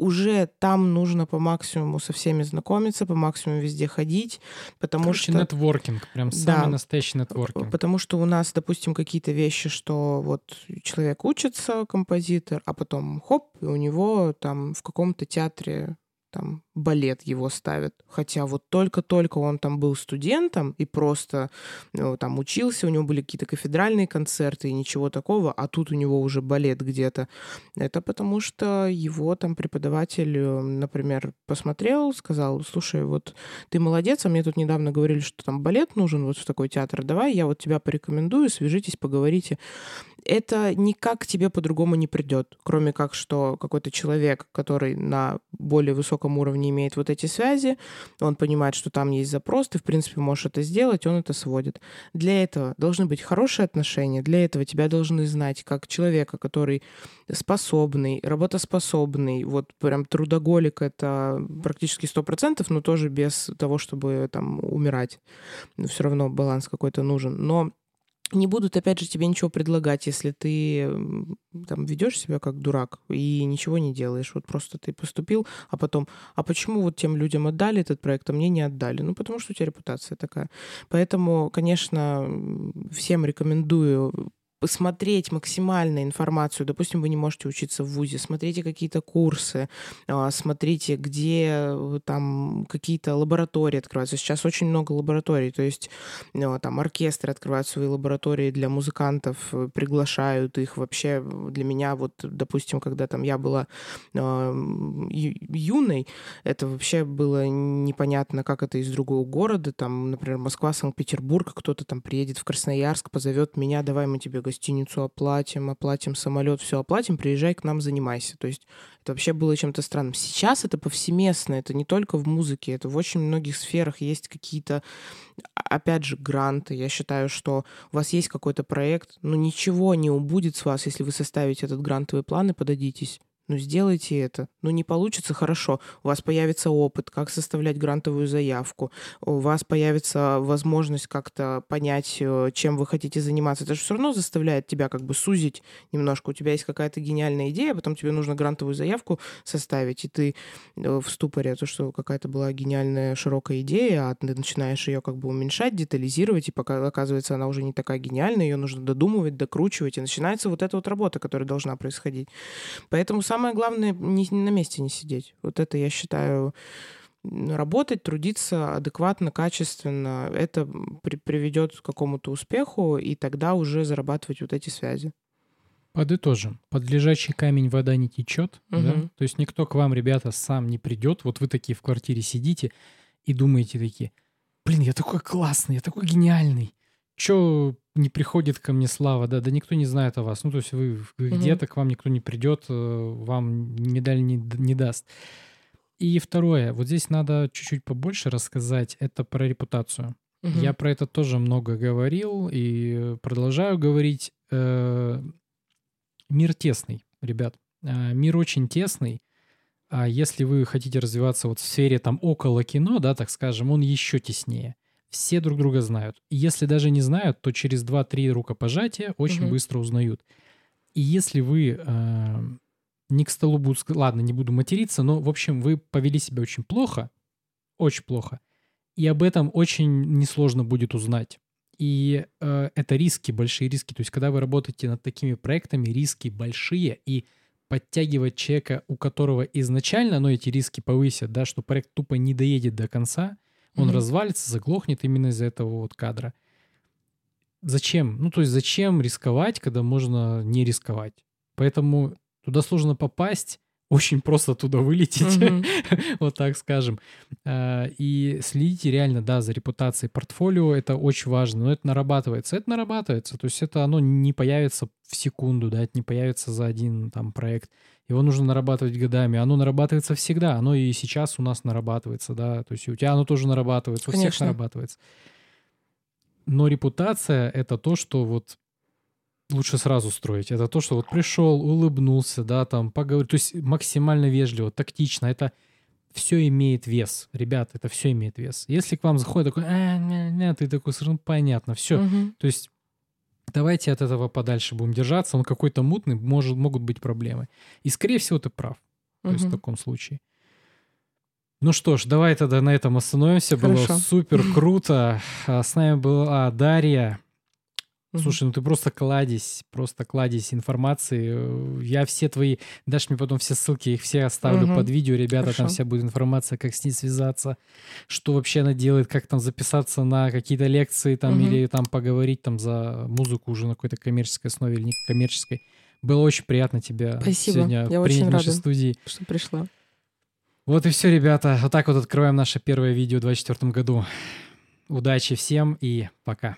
уже там нужно по максимуму со всеми знакомиться, по максимуму везде ходить, потому Короче, что... нетворкинг, прям самый да, настоящий нетворкинг. Потому что у нас, допустим, какие-то вещи, что вот человек учится, композитор, а потом хоп, и у него там в каком-то театре там балет его ставят. Хотя вот только-только он там был студентом и просто ну, там учился, у него были какие-то кафедральные концерты и ничего такого, а тут у него уже балет где-то. Это потому что его там преподаватель, э, например, посмотрел, сказал, слушай, вот ты молодец, а мне тут недавно говорили, что там балет нужен вот в такой театр, давай я вот тебя порекомендую, свяжитесь, поговорите это никак тебе по-другому не придет, кроме как, что какой-то человек, который на более высоком уровне имеет вот эти связи, он понимает, что там есть запрос, ты, в принципе, можешь это сделать, он это сводит. Для этого должны быть хорошие отношения, для этого тебя должны знать как человека, который способный, работоспособный, вот прям трудоголик — это практически сто процентов, но тоже без того, чтобы там умирать. Все равно баланс какой-то нужен. Но не будут, опять же, тебе ничего предлагать, если ты там ведешь себя как дурак и ничего не делаешь. Вот просто ты поступил, а потом, а почему вот тем людям отдали этот проект, а мне не отдали? Ну, потому что у тебя репутация такая. Поэтому, конечно, всем рекомендую посмотреть максимально информацию. Допустим, вы не можете учиться в ВУЗе, смотрите какие-то курсы, а, смотрите, где э, там какие-то лаборатории открываются. Сейчас очень много лабораторий, то есть ну, там оркестры открывают свои лаборатории для музыкантов, э, приглашают их вообще. Для меня вот, допустим, когда там я была юной, это вообще было непонятно, как это из другого города, там, например, Москва, Санкт-Петербург, кто-то там приедет в Красноярск, позовет меня, давай мы тебе гостиницу оплатим, оплатим самолет, все оплатим, приезжай к нам, занимайся. То есть это вообще было чем-то странным. Сейчас это повсеместно, это не только в музыке, это в очень многих сферах есть какие-то, опять же, гранты. Я считаю, что у вас есть какой-то проект, но ничего не убудет с вас, если вы составите этот грантовый план и подадитесь ну сделайте это. Ну не получится, хорошо. У вас появится опыт, как составлять грантовую заявку. У вас появится возможность как-то понять, э, чем вы хотите заниматься. Это же все равно заставляет тебя как бы сузить немножко. У тебя есть какая-то гениальная идея, потом тебе нужно грантовую заявку составить, и ты э, в ступоре, то, что какая-то была гениальная широкая идея, а ты начинаешь ее как бы уменьшать, детализировать, и пока оказывается она уже не такая гениальная, ее нужно додумывать, докручивать, и начинается вот эта вот работа, которая должна происходить. Поэтому сам самое главное не, на месте не сидеть. Вот это, я считаю, работать, трудиться адекватно, качественно, это при, приведет к какому-то успеху, и тогда уже зарабатывать вот эти связи. Подытожим. Под лежачий камень вода не течет. Угу. Да? То есть никто к вам, ребята, сам не придет. Вот вы такие в квартире сидите и думаете такие, блин, я такой классный, я такой гениальный. Че не приходит ко мне слава, да, да никто не знает о вас. Ну, то есть вы, вы угу. где-то, к вам никто не придет, э, вам медаль не, не даст. И второе, вот здесь надо чуть-чуть побольше рассказать, это про репутацию. Угу. Я про это тоже много говорил и продолжаю говорить. Э, мир тесный, ребят. Э, мир очень тесный. А если вы хотите развиваться вот в сфере там около кино, да, так скажем, он еще теснее все друг друга знают. И если даже не знают, то через 2-3 рукопожатия очень угу. быстро узнают. И если вы э, не к столу будут... Ладно, не буду материться, но, в общем, вы повели себя очень плохо, очень плохо, и об этом очень несложно будет узнать. И э, это риски, большие риски. То есть, когда вы работаете над такими проектами, риски большие, и подтягивать человека, у которого изначально, но эти риски повысят, да, что проект тупо не доедет до конца – он mm-hmm. развалится, заглохнет именно из-за этого вот кадра. Зачем? Ну, то есть зачем рисковать, когда можно не рисковать? Поэтому туда сложно попасть, очень просто туда вылететь, mm-hmm. <laughs> вот так скажем. А, и следите реально, да, за репутацией портфолио, это очень важно, но это нарабатывается, это нарабатывается, то есть это оно не появится в секунду, да, это не появится за один там проект, его нужно нарабатывать годами. Оно нарабатывается всегда. Оно и сейчас у нас нарабатывается, да. То есть у тебя оно тоже нарабатывается, у Конечно. всех нарабатывается. Но репутация — это то, что вот лучше сразу строить. Это то, что вот пришел, улыбнулся, да, там, поговорил. То есть максимально вежливо, тактично. Это все имеет вес. Ребят, это все имеет вес. Если к вам заходит такой, а, не, не, ты такой совершенно понятно, все. Угу. То есть давайте от этого подальше будем держаться, он какой-то мутный, может, могут быть проблемы. И, скорее всего, ты прав. То угу. есть в таком случае. Ну что ж, давай тогда на этом остановимся. Хорошо. Было супер круто. А, с нами была Дарья. Слушай, ну ты просто кладезь, просто кладезь информации. Я все твои, дашь мне потом все ссылки, их все оставлю угу. под видео, ребята, Хорошо. там вся будет информация, как с ней связаться, что вообще она делает, как там записаться на какие-то лекции там угу. или там поговорить там за музыку уже на какой-то коммерческой основе или не коммерческой. Было очень приятно тебя Спасибо. сегодня Я принять в нашей студии. что пришла. Вот и все, ребята. Вот так вот открываем наше первое видео в 2024 году. Удачи всем и пока.